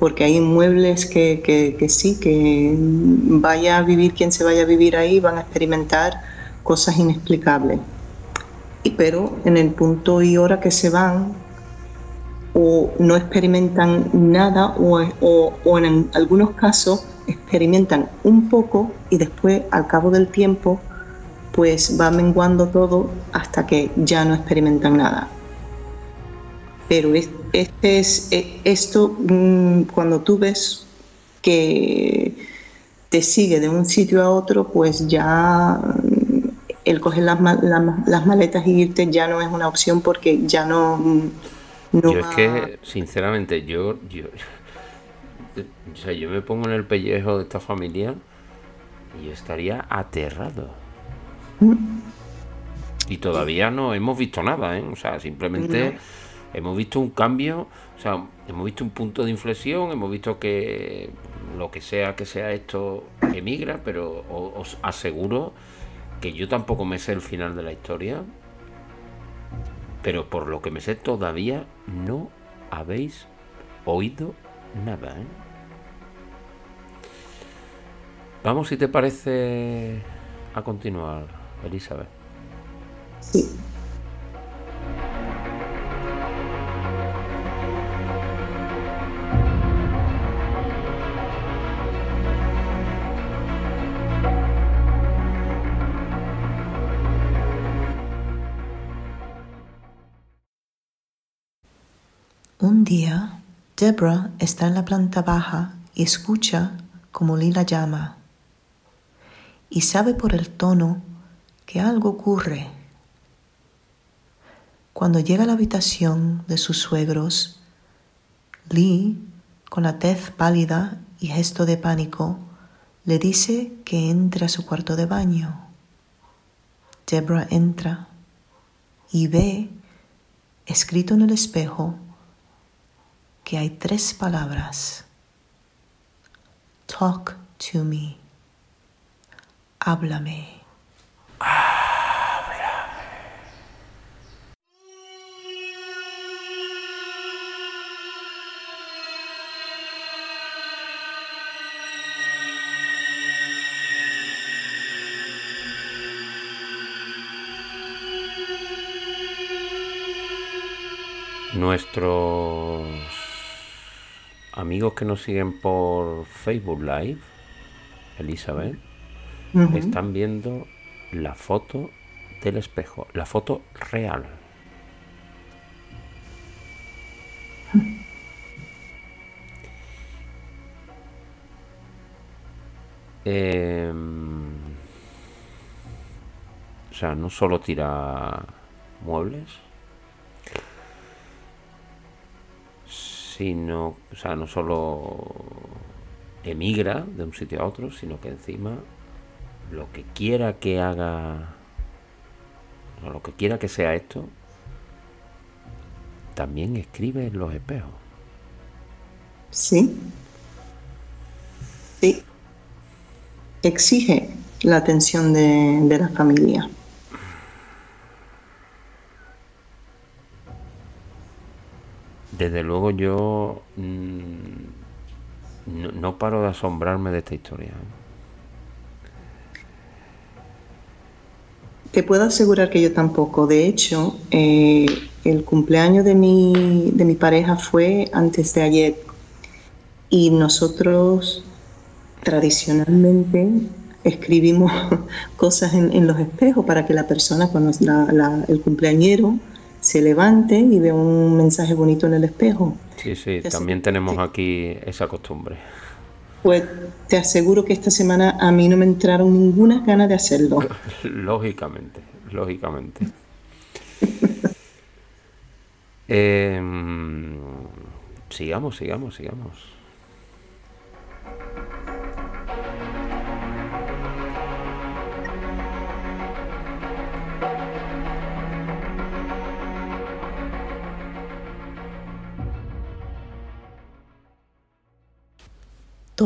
Porque hay inmuebles que, que, sí, que vaya a vivir quien se vaya a vivir ahí, van a experimentar cosas inexplicables. Pero en el punto y hora que se van, o no experimentan nada o, en algunos casos experimentan un poco y después al cabo del tiempo pues va menguando todo hasta que ya no experimentan nada. Pero este es, e, esto mm, cuando tú ves que te sigue de un sitio a otro, pues ya mm, el coger las, las maletas y irte ya no es una opción porque ya no mm, yo es que, sinceramente, yo, yo, [laughs] o sea, yo me pongo en el pellejo de esta familia y yo estaría aterrado. Y todavía no hemos visto nada, ¿eh? O sea, simplemente hemos visto un cambio, o sea, hemos visto un punto de inflexión, hemos visto que lo que sea que sea esto emigra, pero os aseguro que yo tampoco me sé el final de la historia pero por lo que me sé todavía no habéis oído nada. ¿eh? Vamos, si te parece, a continuar, Elizabeth. Sí. Un día, Deborah está en la planta baja y escucha como Lila llama. Y sabe por el tono que algo ocurre. Cuando llega a la habitación de sus suegros, Lee, con la tez pálida y gesto de pánico, le dice que entre a su cuarto de baño. Deborah entra y ve, escrito en el espejo, que hay tres palabras. Talk to me. Háblame. Nuestros amigos que nos siguen por Facebook Live, Elizabeth, están viendo la foto del espejo, la foto real. [laughs] Em, o sea, no solo tira muebles, sino, o sea, no solo emigra de un sitio a otro, sino que encima lo que quiera que haga, o lo que quiera que sea esto, también escribe en los espejos. Sí. Sí. Exige la atención de, de la familia. Desde luego yo mm, no, paro de asombrarme de esta historia. Te puedo asegurar que yo tampoco. De hecho, eh, el cumpleaños de mi, de mi pareja fue antes de ayer y nosotros tradicionalmente escribimos [laughs] cosas en, los espejos para que la persona, cuando el cumpleañero, se levante y ve un mensaje bonito en el espejo. Sí, sí, también tenemos aquí esa costumbre. Pues te aseguro que esta semana a mí no me entraron ninguna ganas de hacerlo. [laughs] lógicamente, lógicamente. [laughs] Em, sigamos, sigamos, sigamos.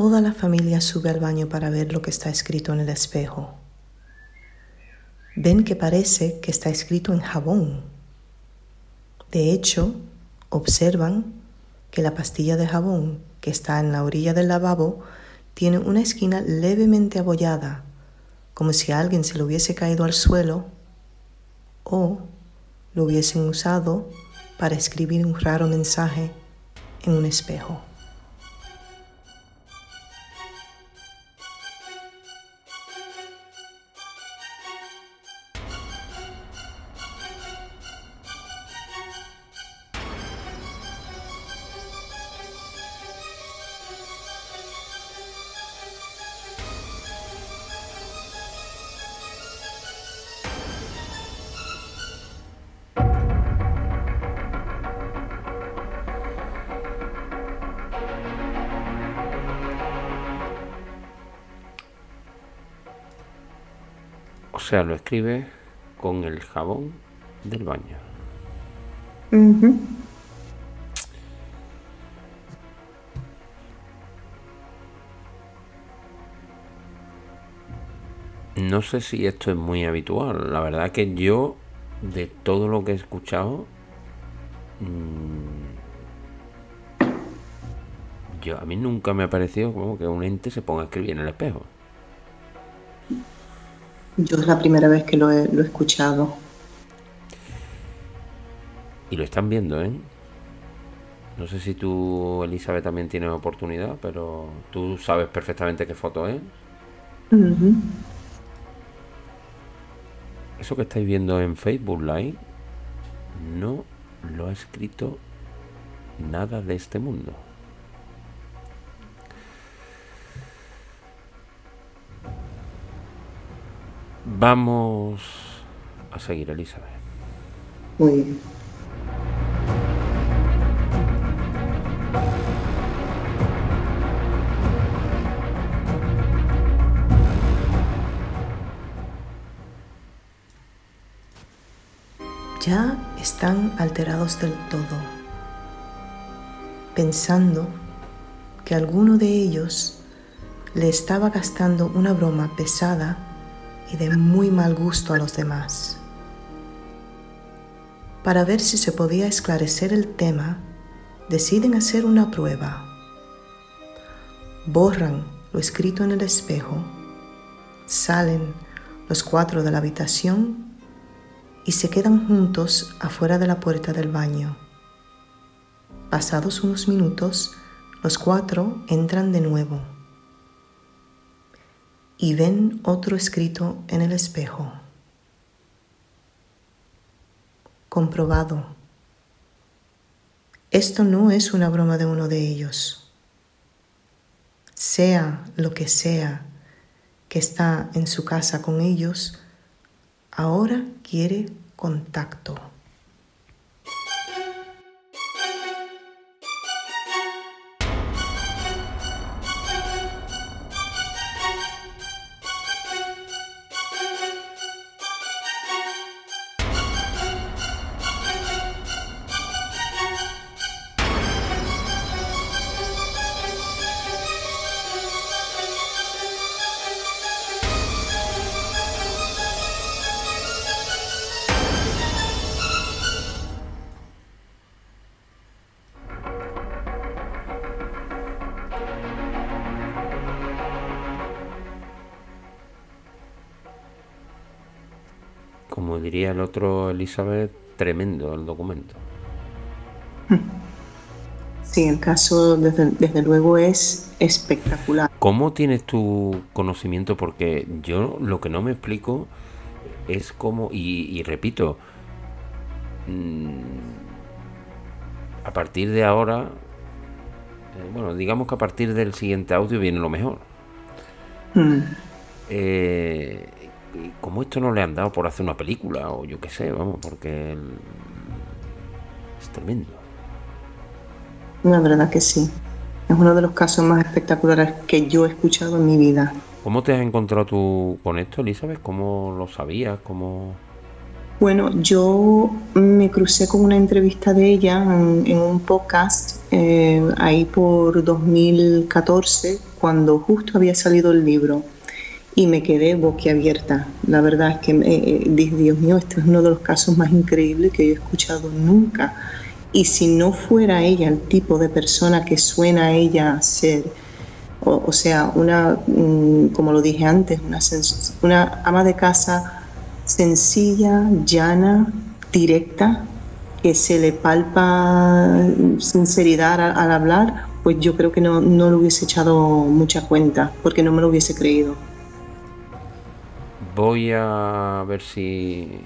Toda la familia sube al baño para ver lo que está escrito en el espejo. Ven que parece que está escrito en jabón De hecho, observan que la pastilla de jabón que está en la orilla del lavabo tiene una esquina levemente abollada, como si alguien se lo hubiese caído al suelo o lo hubiesen usado para escribir un raro mensaje en un espejo. Escribe con el jabón del baño. No sé si esto es muy habitual. La verdad que yo, de todo lo que he escuchado, mm, yo a mí nunca me ha parecido como que un ente se ponga a escribir en el espejo. Yo es la primera vez que lo he, escuchado. Y lo están viendo, ¿eh? No sé si tú, Elizabeth, también tienes oportunidad, pero tú sabes perfectamente qué foto es. Eso que estáis viendo en Facebook Live no lo ha escrito nada de este mundo. Vamos a seguir, Elizabeth. Muy bien. Ya están alterados del todo, pensando que alguno de ellos le estaba gastando una broma pesada y de muy mal gusto a los demás. Para ver si se podía esclarecer el tema, deciden hacer una prueba. Borran lo escrito en el espejo, salen los cuatro de la habitación y se quedan juntos afuera de la puerta del baño. Pasados unos minutos, los cuatro entran de nuevo y ven otro escrito en el espejo. Comprobado. Esto no es una broma de uno de ellos. Sea lo que sea que está en su casa con ellos, ahora quiere contacto. El otro Elizabeth, tremendo el documento. Sí, el caso desde, luego es espectacular. ¿Cómo tienes tu conocimiento? Porque yo lo que no me explico es cómo, y, repito, mm, a partir de ahora, eh, bueno, digamos que a partir del siguiente audio viene lo mejor. Mm. Eh, como esto no le han dado por hacer una película o yo qué sé, vamos, porque es tremendo. La verdad que sí. Es uno de los casos más espectaculares que yo he escuchado en mi vida. ¿Cómo te has encontrado tú con esto, Elizabeth? ¿Cómo lo sabías? ¿Cómo... Bueno, yo me crucé con una entrevista de ella en, un podcast eh, ahí por 2014, cuando justo había salido el libro y me quedé boquiabierta. La verdad es que eh, dije, Dios mío, este es uno de los casos más increíbles que yo he escuchado nunca. Y si no fuera ella el tipo de persona que suena a ella ser, o, sea, una, mm, como lo dije antes, una, ama de casa sencilla, llana, directa, que se le palpa sinceridad al, hablar, pues yo creo que no, no lo hubiese echado mucha cuenta, porque no me lo hubiese creído. Voy a ver si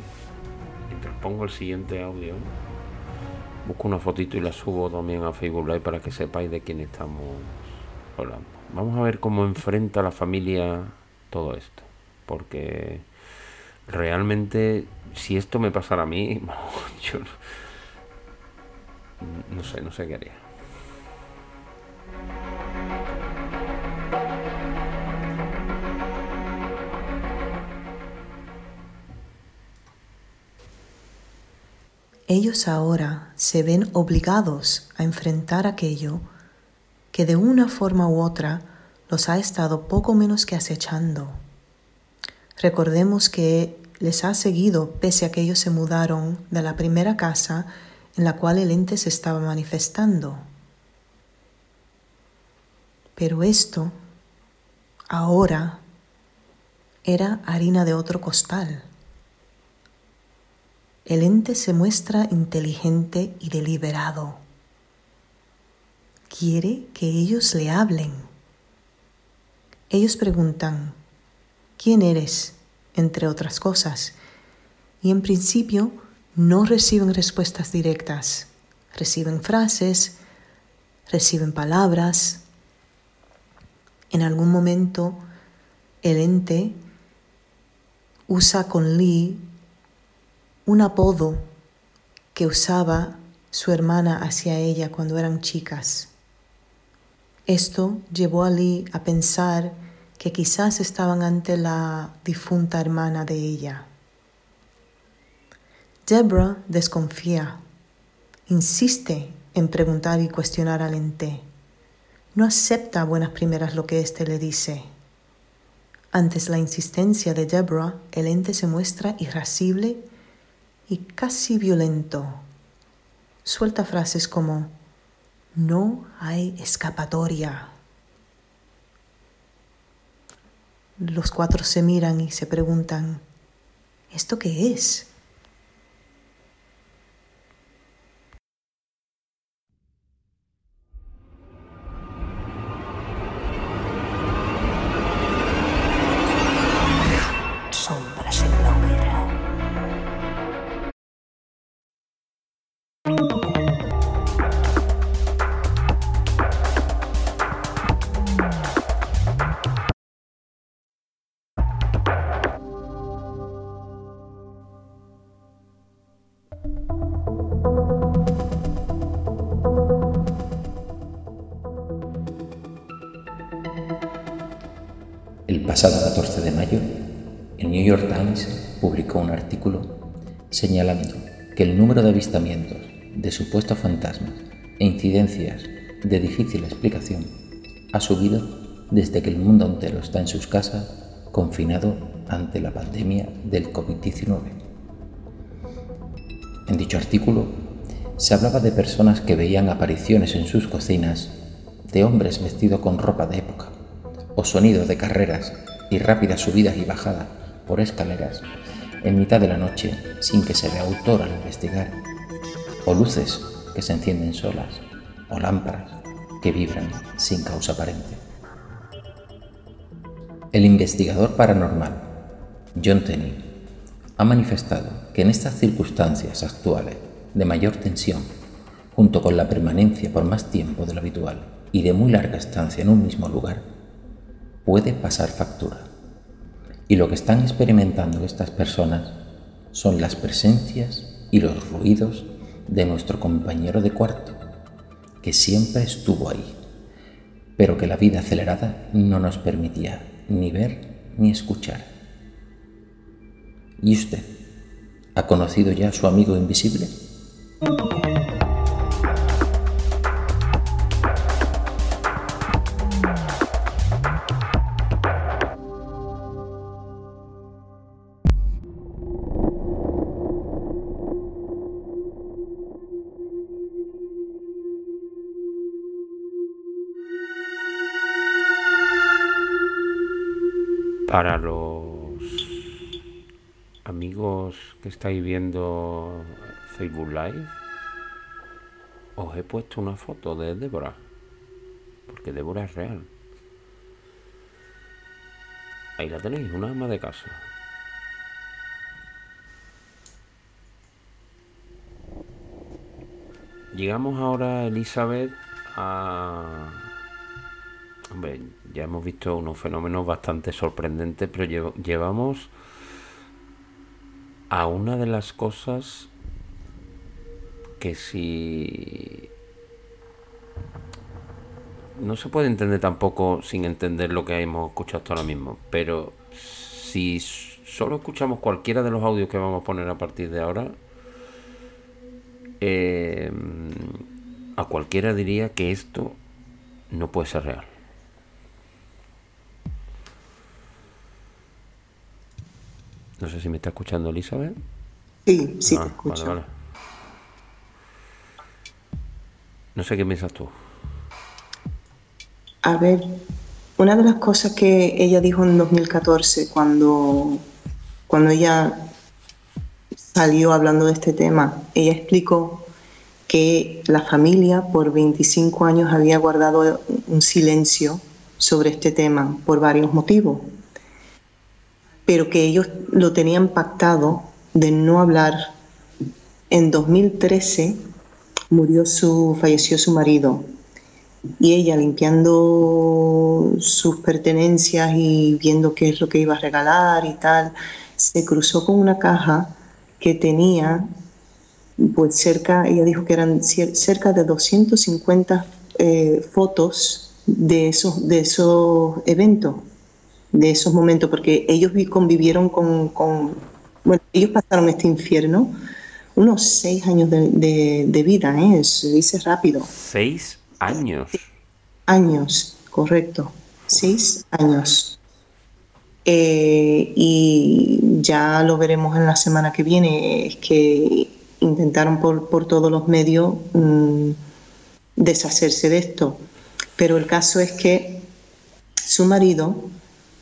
pongo el siguiente audio. Busco una fotito y la subo también a Facebook Live para que sepáis de quién estamos hablando. Vamos a ver cómo enfrenta la familia todo esto. Porque realmente, si esto me pasara a mí, [laughs] yo no sé, no sé qué haría. Ellos ahora se ven obligados a enfrentar aquello que de una forma u otra los ha estado poco menos que acechando. Recordemos que les ha seguido pese a que ellos se mudaron de la primera casa en la cual el ente se estaba manifestando. Pero esto ahora era harina de otro costal. El ente se muestra inteligente y deliberado. Quiere que ellos le hablen. Ellos preguntan, ¿quién eres? entre otras cosas. Y en principio no reciben respuestas directas. Reciben frases, reciben palabras. En algún momento el ente usa con Lee un apodo que usaba su hermana hacia ella cuando eran chicas. Esto llevó a Lee a pensar que quizás estaban ante la difunta hermana de ella. Deborah desconfía, insiste en preguntar y cuestionar al ente. No acepta a buenas primeras lo que éste le dice. Antes la insistencia de Deborah, el ente se muestra irascible y casi violento. Suelta frases como, no hay escapatoria. Los cuatro se miran y se preguntan, ¿esto qué es? Señalando que el número de avistamientos de supuestos fantasmas e incidencias de difícil explicación ha subido desde que el mundo entero está en sus casas confinado ante la pandemia del COVID-19. En dicho artículo se hablaba de personas que veían apariciones en sus cocinas de hombres vestidos con ropa de época o sonidos de carreras y rápidas subidas y bajadas por escaleras en mitad de la noche sin que se vea autor al investigar, o luces que se encienden solas, o lámparas que vibran sin causa aparente. El investigador paranormal, John Tenney, ha manifestado que en estas circunstancias actuales de mayor tensión, junto con la permanencia por más tiempo de lo habitual y de muy larga estancia en un mismo lugar, puede pasar factura. Y lo que están experimentando estas personas son las presencias y los ruidos de nuestro compañero de cuarto, que siempre estuvo ahí, pero que la vida acelerada no nos permitía ni ver ni escuchar. ¿Y usted? ¿Ha conocido ya a su amigo invisible? Para los amigos que estáis viendo Facebook Live, os he puesto una foto de Débora, porque Débora es real. Ahí la tenéis, una ama de casa. Llegamos ahora, Elizabeth, a... Ya hemos visto unos fenómenos bastante sorprendentes, pero llevamos a una de las cosas que si no se puede entender tampoco sin entender lo que hemos escuchado hasta ahora mismo, pero si solo escuchamos cualquiera de los audios que vamos a poner a partir de ahora, eh, a cualquiera diría que esto no puede ser real. No sé si me está escuchando Elizabeth. Sí, sí, te ah, escucho. Vale, vale. No sé qué piensas tú. A ver, una de las cosas que ella dijo en 2014 cuando, cuando ella salió hablando de este tema, ella explicó que la familia por 25 años había guardado un silencio sobre este tema por varios motivos, pero que ellos lo tenían pactado de no hablar. En 2013 murió su, falleció su marido y ella limpiando sus pertenencias y viendo qué es lo que iba a regalar y tal, se cruzó con una caja que tenía, pues cerca, ella dijo que eran cerca de 250 eh, fotos de esos, de esos eventos, de esos momentos, porque ellos convivieron con, con bueno, ellos pasaron este infierno unos seis años de, de, vida, ¿eh? se dice rápido. ¿Seis años? Años, correcto. Seis años. Eh, y ya lo veremos en la semana que viene, es que intentaron por, por todos los medios mm, deshacerse de esto. Pero el caso es que su marido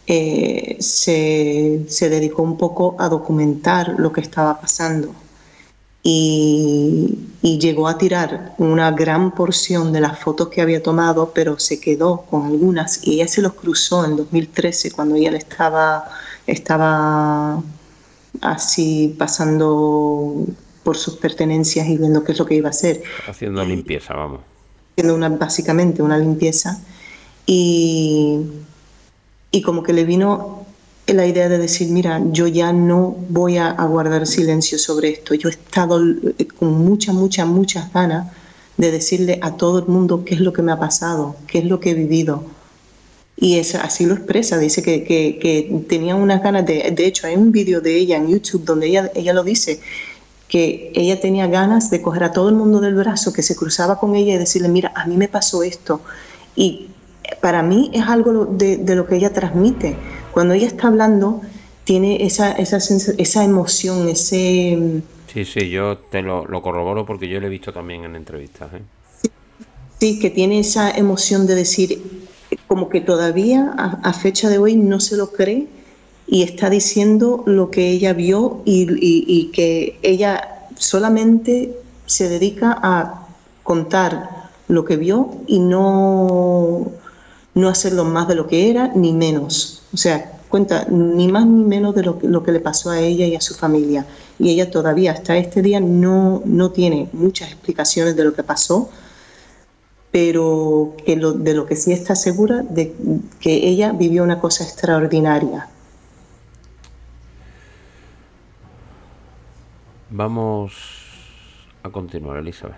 eh, se, se dedicó un poco a documentar lo que estaba pasando y, llegó a tirar una gran porción de las fotos que había tomado, pero se quedó con algunas y ella se los cruzó en 2013 cuando ella estaba, estaba así pasando por sus pertenencias y viendo qué es lo que iba a hacer. Haciendo limpieza, vamos. Haciendo una, básicamente una limpieza y, y como que le vino la idea de decir, mira, yo ya no voy a, guardar silencio sobre esto. Yo he estado eh, con muchas, muchas, muchas ganas de decirle a todo el mundo qué es lo que me ha pasado, qué es lo que he vivido. Y es, así lo expresa, dice que, que, tenía unas ganas de... De hecho, hay un vídeo de ella en YouTube donde ella, ella lo dice, que ella tenía ganas de coger a todo el mundo del brazo, que se cruzaba con ella y decirle, mira, a mí me pasó esto. Y para mí es algo de, de lo que ella transmite cuando ella está hablando, tiene esa, esa, esa emoción, ese... Sí, sí, yo te lo, corroboro porque yo lo he visto también en entrevistas. ¿eh? Sí, que tiene esa emoción de decir, como que todavía a, fecha de hoy no se lo cree y está diciendo lo que ella vio y, y que ella solamente se dedica a contar lo que vio y no, no hacerlo más de lo que era ni menos. O sea, cuenta ni más ni menos de lo que, lo que le pasó a ella y a su familia. Y ella todavía hasta este día no, no tiene muchas explicaciones de lo que pasó, pero que lo, de lo que sí está segura de que ella vivió una cosa extraordinaria. Vamos a continuar, Elizabeth.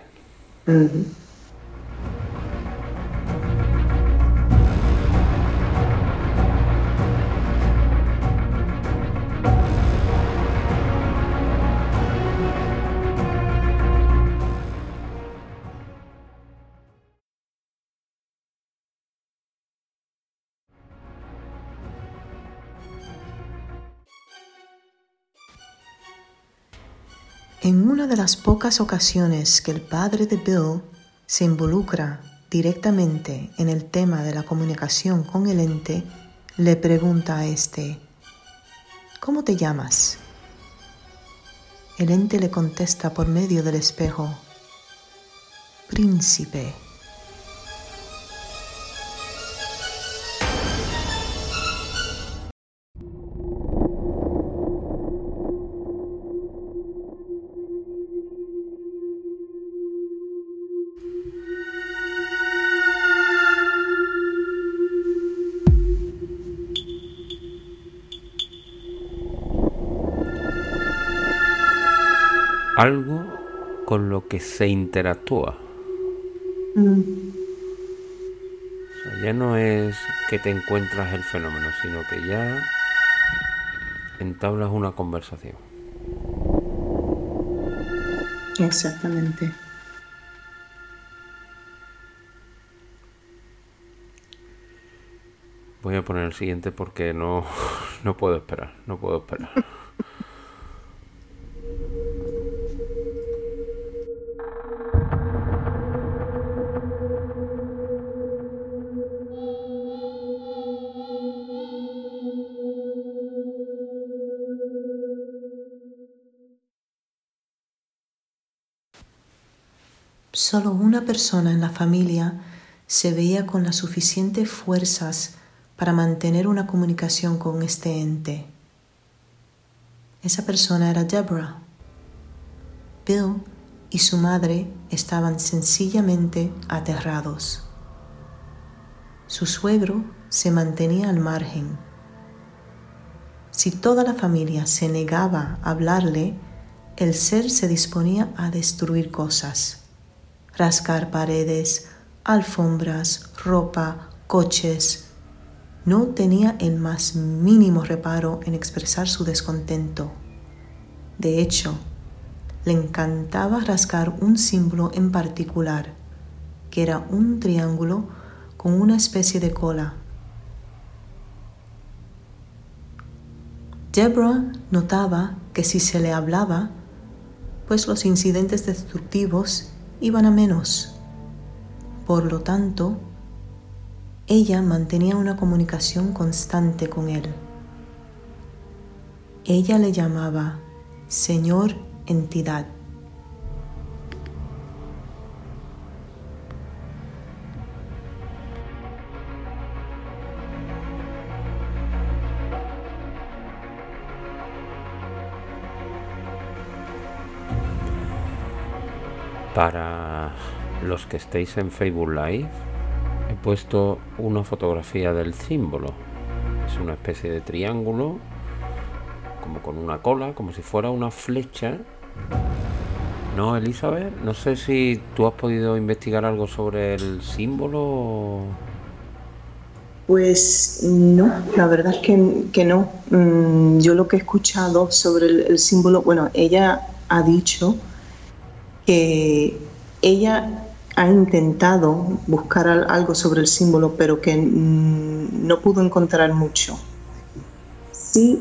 En una de las pocas ocasiones que el padre de Bill se involucra directamente en el tema de la comunicación con el ente, le pregunta a este, ¿Cómo te llamas? El ente le contesta por medio del espejo, Príncipe. Algo con lo que se interactúa. Mm, O sea, ya no es que te encuentras el fenómeno, sino que ya entablas una conversación. exactamente. Voy a poner el siguiente porque no, [laughs] no puedo esperar, no puedo esperar. Persona en la familia se veía con las suficientes fuerzas para mantener una comunicación con este ente. Esa persona era Deborah. Bill y su madre estaban sencillamente aterrados. Su suegro se mantenía al margen. Si toda la familia se negaba a hablarle, el ser se disponía a destruir cosas rascar paredes, alfombras, ropa, coches. No tenía el más mínimo reparo en expresar su descontento. De hecho, le encantaba rascar un símbolo en particular, que era un triángulo con una especie de cola. Deborah notaba que si se le hablaba, pues los incidentes destructivos iban a menos. Por lo tanto, ella mantenía una comunicación constante con él. Ella le llamaba Señor Entidad. Para los que estéis en Facebook Live, he puesto una fotografía del símbolo. Es una especie de triángulo, como con una cola, como si fuera una flecha. No, Elizabeth, no sé si tú has podido investigar algo sobre el símbolo. Pues no, la verdad es que, no. Mm, yo lo que he escuchado sobre el símbolo, bueno, ella ha dicho que ella ha intentado buscar al- algo sobre el símbolo, pero que mm, no pudo encontrar mucho. Sí,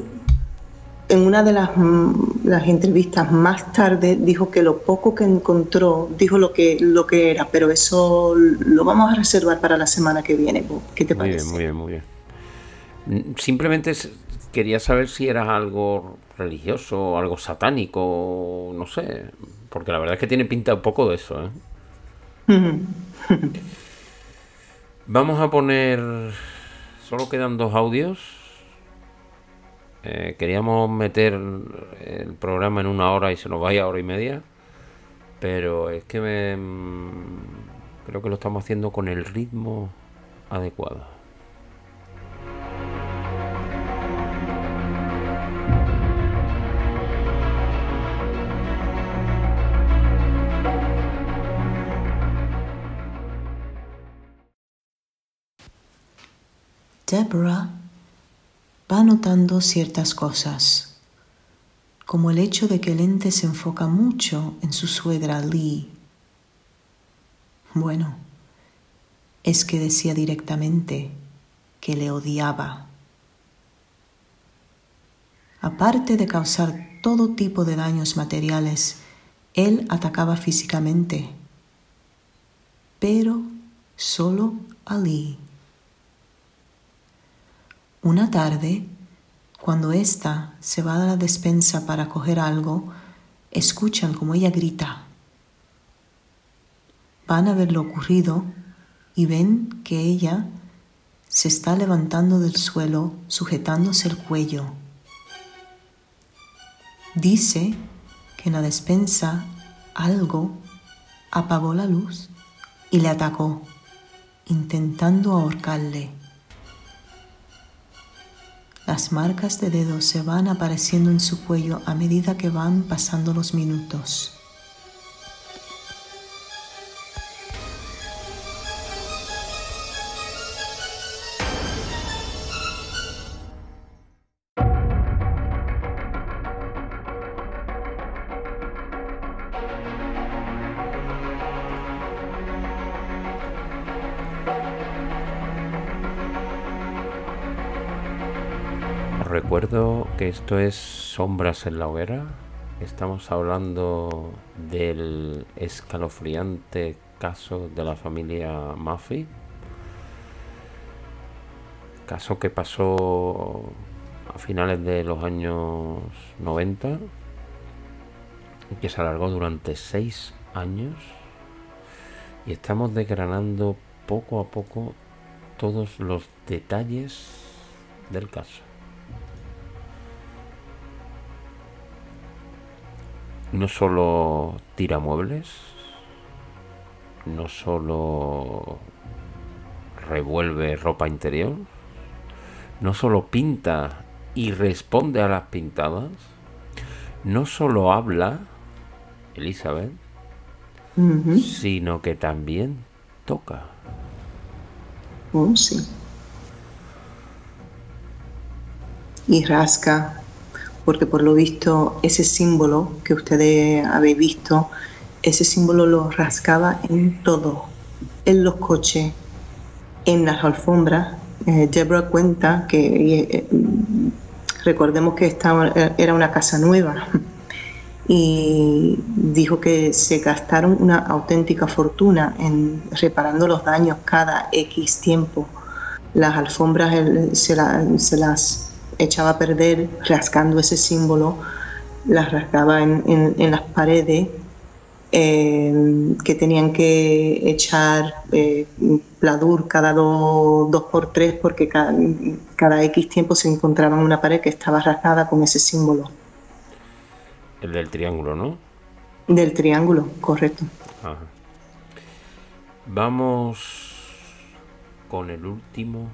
en una de las, mm, las entrevistas más tarde dijo que lo poco que encontró, dijo lo que, lo que era, pero eso lo vamos a reservar para la semana que viene. ¿Qué te Muy parece? bien, muy bien, muy bien. Mm, Simplemente es- quería saber si era algo religioso, algo satánico, no sé. Porque la verdad es que tiene pinta un poco de eso, ¿eh? [laughs] Vamos a poner. Solo quedan dos audios. Eh, queríamos meter el programa en una hora y se nos vaya a hora y media. Pero es que me, mm, creo que lo estamos haciendo con el ritmo adecuado. Deborah va notando ciertas cosas, como el hecho de que el ente se enfoca mucho en su suegra Lee. Bueno, es que decía directamente que le odiaba. Aparte de causar todo tipo de daños materiales, él atacaba físicamente, pero solo a Lee. Una tarde, Cuando ésta se va a la despensa para coger algo, escuchan como ella grita. Van a ver lo ocurrido y ven que ella se está levantando del suelo sujetándose el cuello. Dice que en la despensa algo apagó la luz y le atacó, intentando ahorcarle. Las marcas de dedos se van apareciendo en su cuello a medida que van pasando los minutos. Recuerdo que esto es Sombras en la hoguera. Estamos hablando del escalofriante caso de la familia Murphy. Caso que pasó a finales de los años 90 y que se alargó durante seis años. Y estamos desgranando poco a poco todos los detalles del caso. No solo tira muebles, no solo revuelve ropa interior, no solo pinta y responde a las pintadas, no solo habla, Elizabeth, sino que también toca. Oh, sí. Y rasca porque por lo visto ese símbolo que ustedes habéis visto, ese símbolo lo rascaba en todo, en los coches, en las alfombras. Eh, cuenta que eh, recordemos que estaba, era una casa nueva y dijo que se gastaron una auténtica fortuna en reparando los daños cada X tiempo. Las alfombras se las echaba a perder rascando ese símbolo, las rascaba en, las paredes eh, que tenían que echar eh, pladur cada dos, por tres porque cada, X tiempo se encontraba una pared que estaba rasgada con ese símbolo. El del triángulo, ¿no? Del triángulo, correcto. Vamos con el último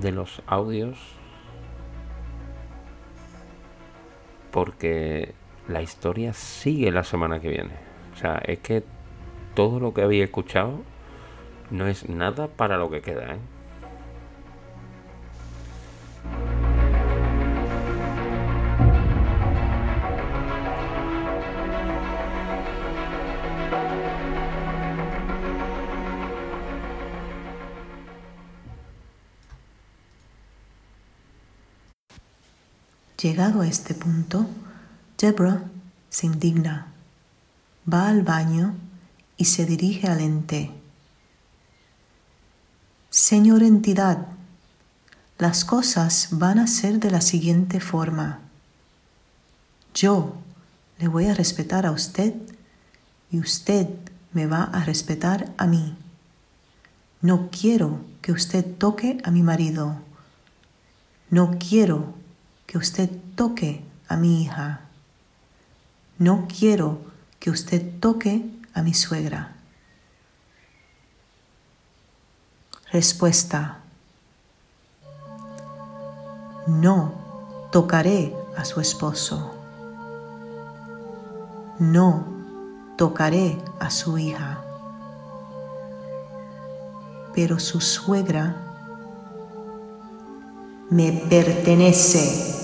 de los audios porque la historia sigue la semana que viene. O sea, es que todo lo que había escuchado no es nada para lo que queda. ¿eh? Llegado a este punto, Deborah se indigna, va al baño y se dirige al ente. Señor entidad, las cosas van a ser de la siguiente forma. Yo le voy a respetar a usted y usted me va a respetar a mí. No quiero que usted toque a mi marido. No quiero que usted toque a mi hija. No quiero que usted toque a mi suegra. Respuesta. No tocaré a su esposo. No tocaré a su hija. Pero su suegra me pertenece.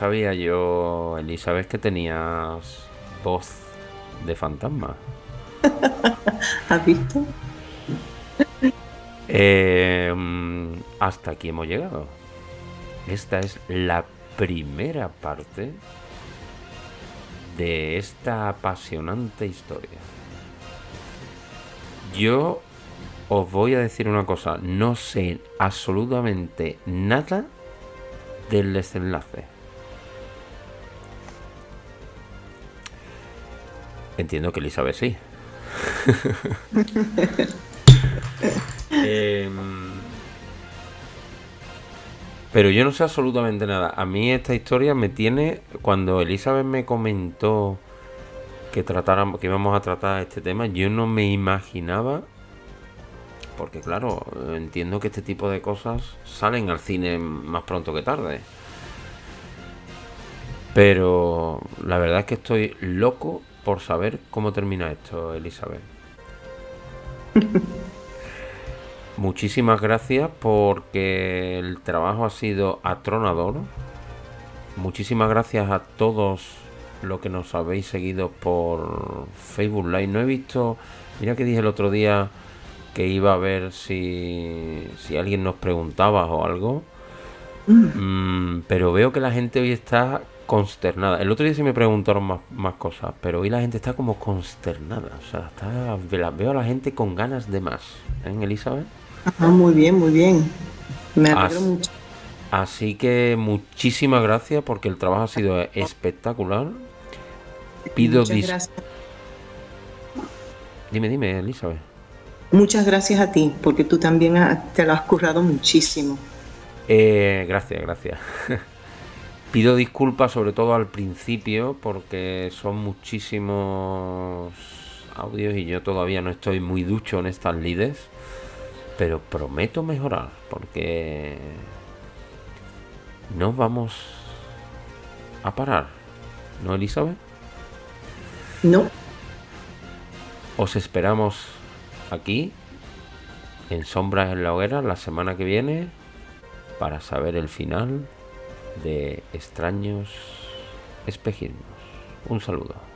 Sabía yo, Elizabeth, que tenías voz de fantasma. [laughs] ¿Has visto? Eh, hasta aquí hemos llegado. Esta es la primera parte de esta apasionante historia. Yo os voy a decir una cosa, no sé absolutamente nada del desenlace. Entiendo que Elizabeth sí. [laughs] Em, pero yo no sé absolutamente nada. A mí esta historia me tiene. Cuando Elizabeth me comentó que tratáramos, que íbamos a tratar este tema, yo no me imaginaba. Porque claro, entiendo que este tipo de cosas salen al cine más pronto que tarde. Pero la verdad es que estoy loco por saber cómo termina esto, Elizabeth. [laughs] Muchísimas gracias porque el trabajo ha sido atronador. Muchísimas gracias a todos los que nos habéis seguido por Facebook Live. No he visto, mira que dije el otro día que iba a ver si, si alguien nos preguntaba o algo. Mm, pero veo que la gente hoy está consternada. El otro día sí me preguntaron más, más cosas, pero hoy la gente está como consternada. O sea, está, veo a la gente con ganas de más. ¿Eh, Elizabeth? muy bien, muy bien. Me alegro mucho. Así que muchísimas gracias porque el trabajo ha sido espectacular. Pido Muchas Dime, dime, Elizabeth. Muchas gracias a ti, porque tú también te lo has currado muchísimo. Eh, gracias, gracias. [laughs] Pido disculpas sobre todo al principio porque son muchísimos audios y yo todavía no estoy muy ducho en estas lides pero prometo mejorar porque no vamos a parar, ¿no, Elizabeth? No. Os esperamos aquí, en Sombras en la Hoguera, la semana que viene, para saber el final de extraños espejismos. Un saludo.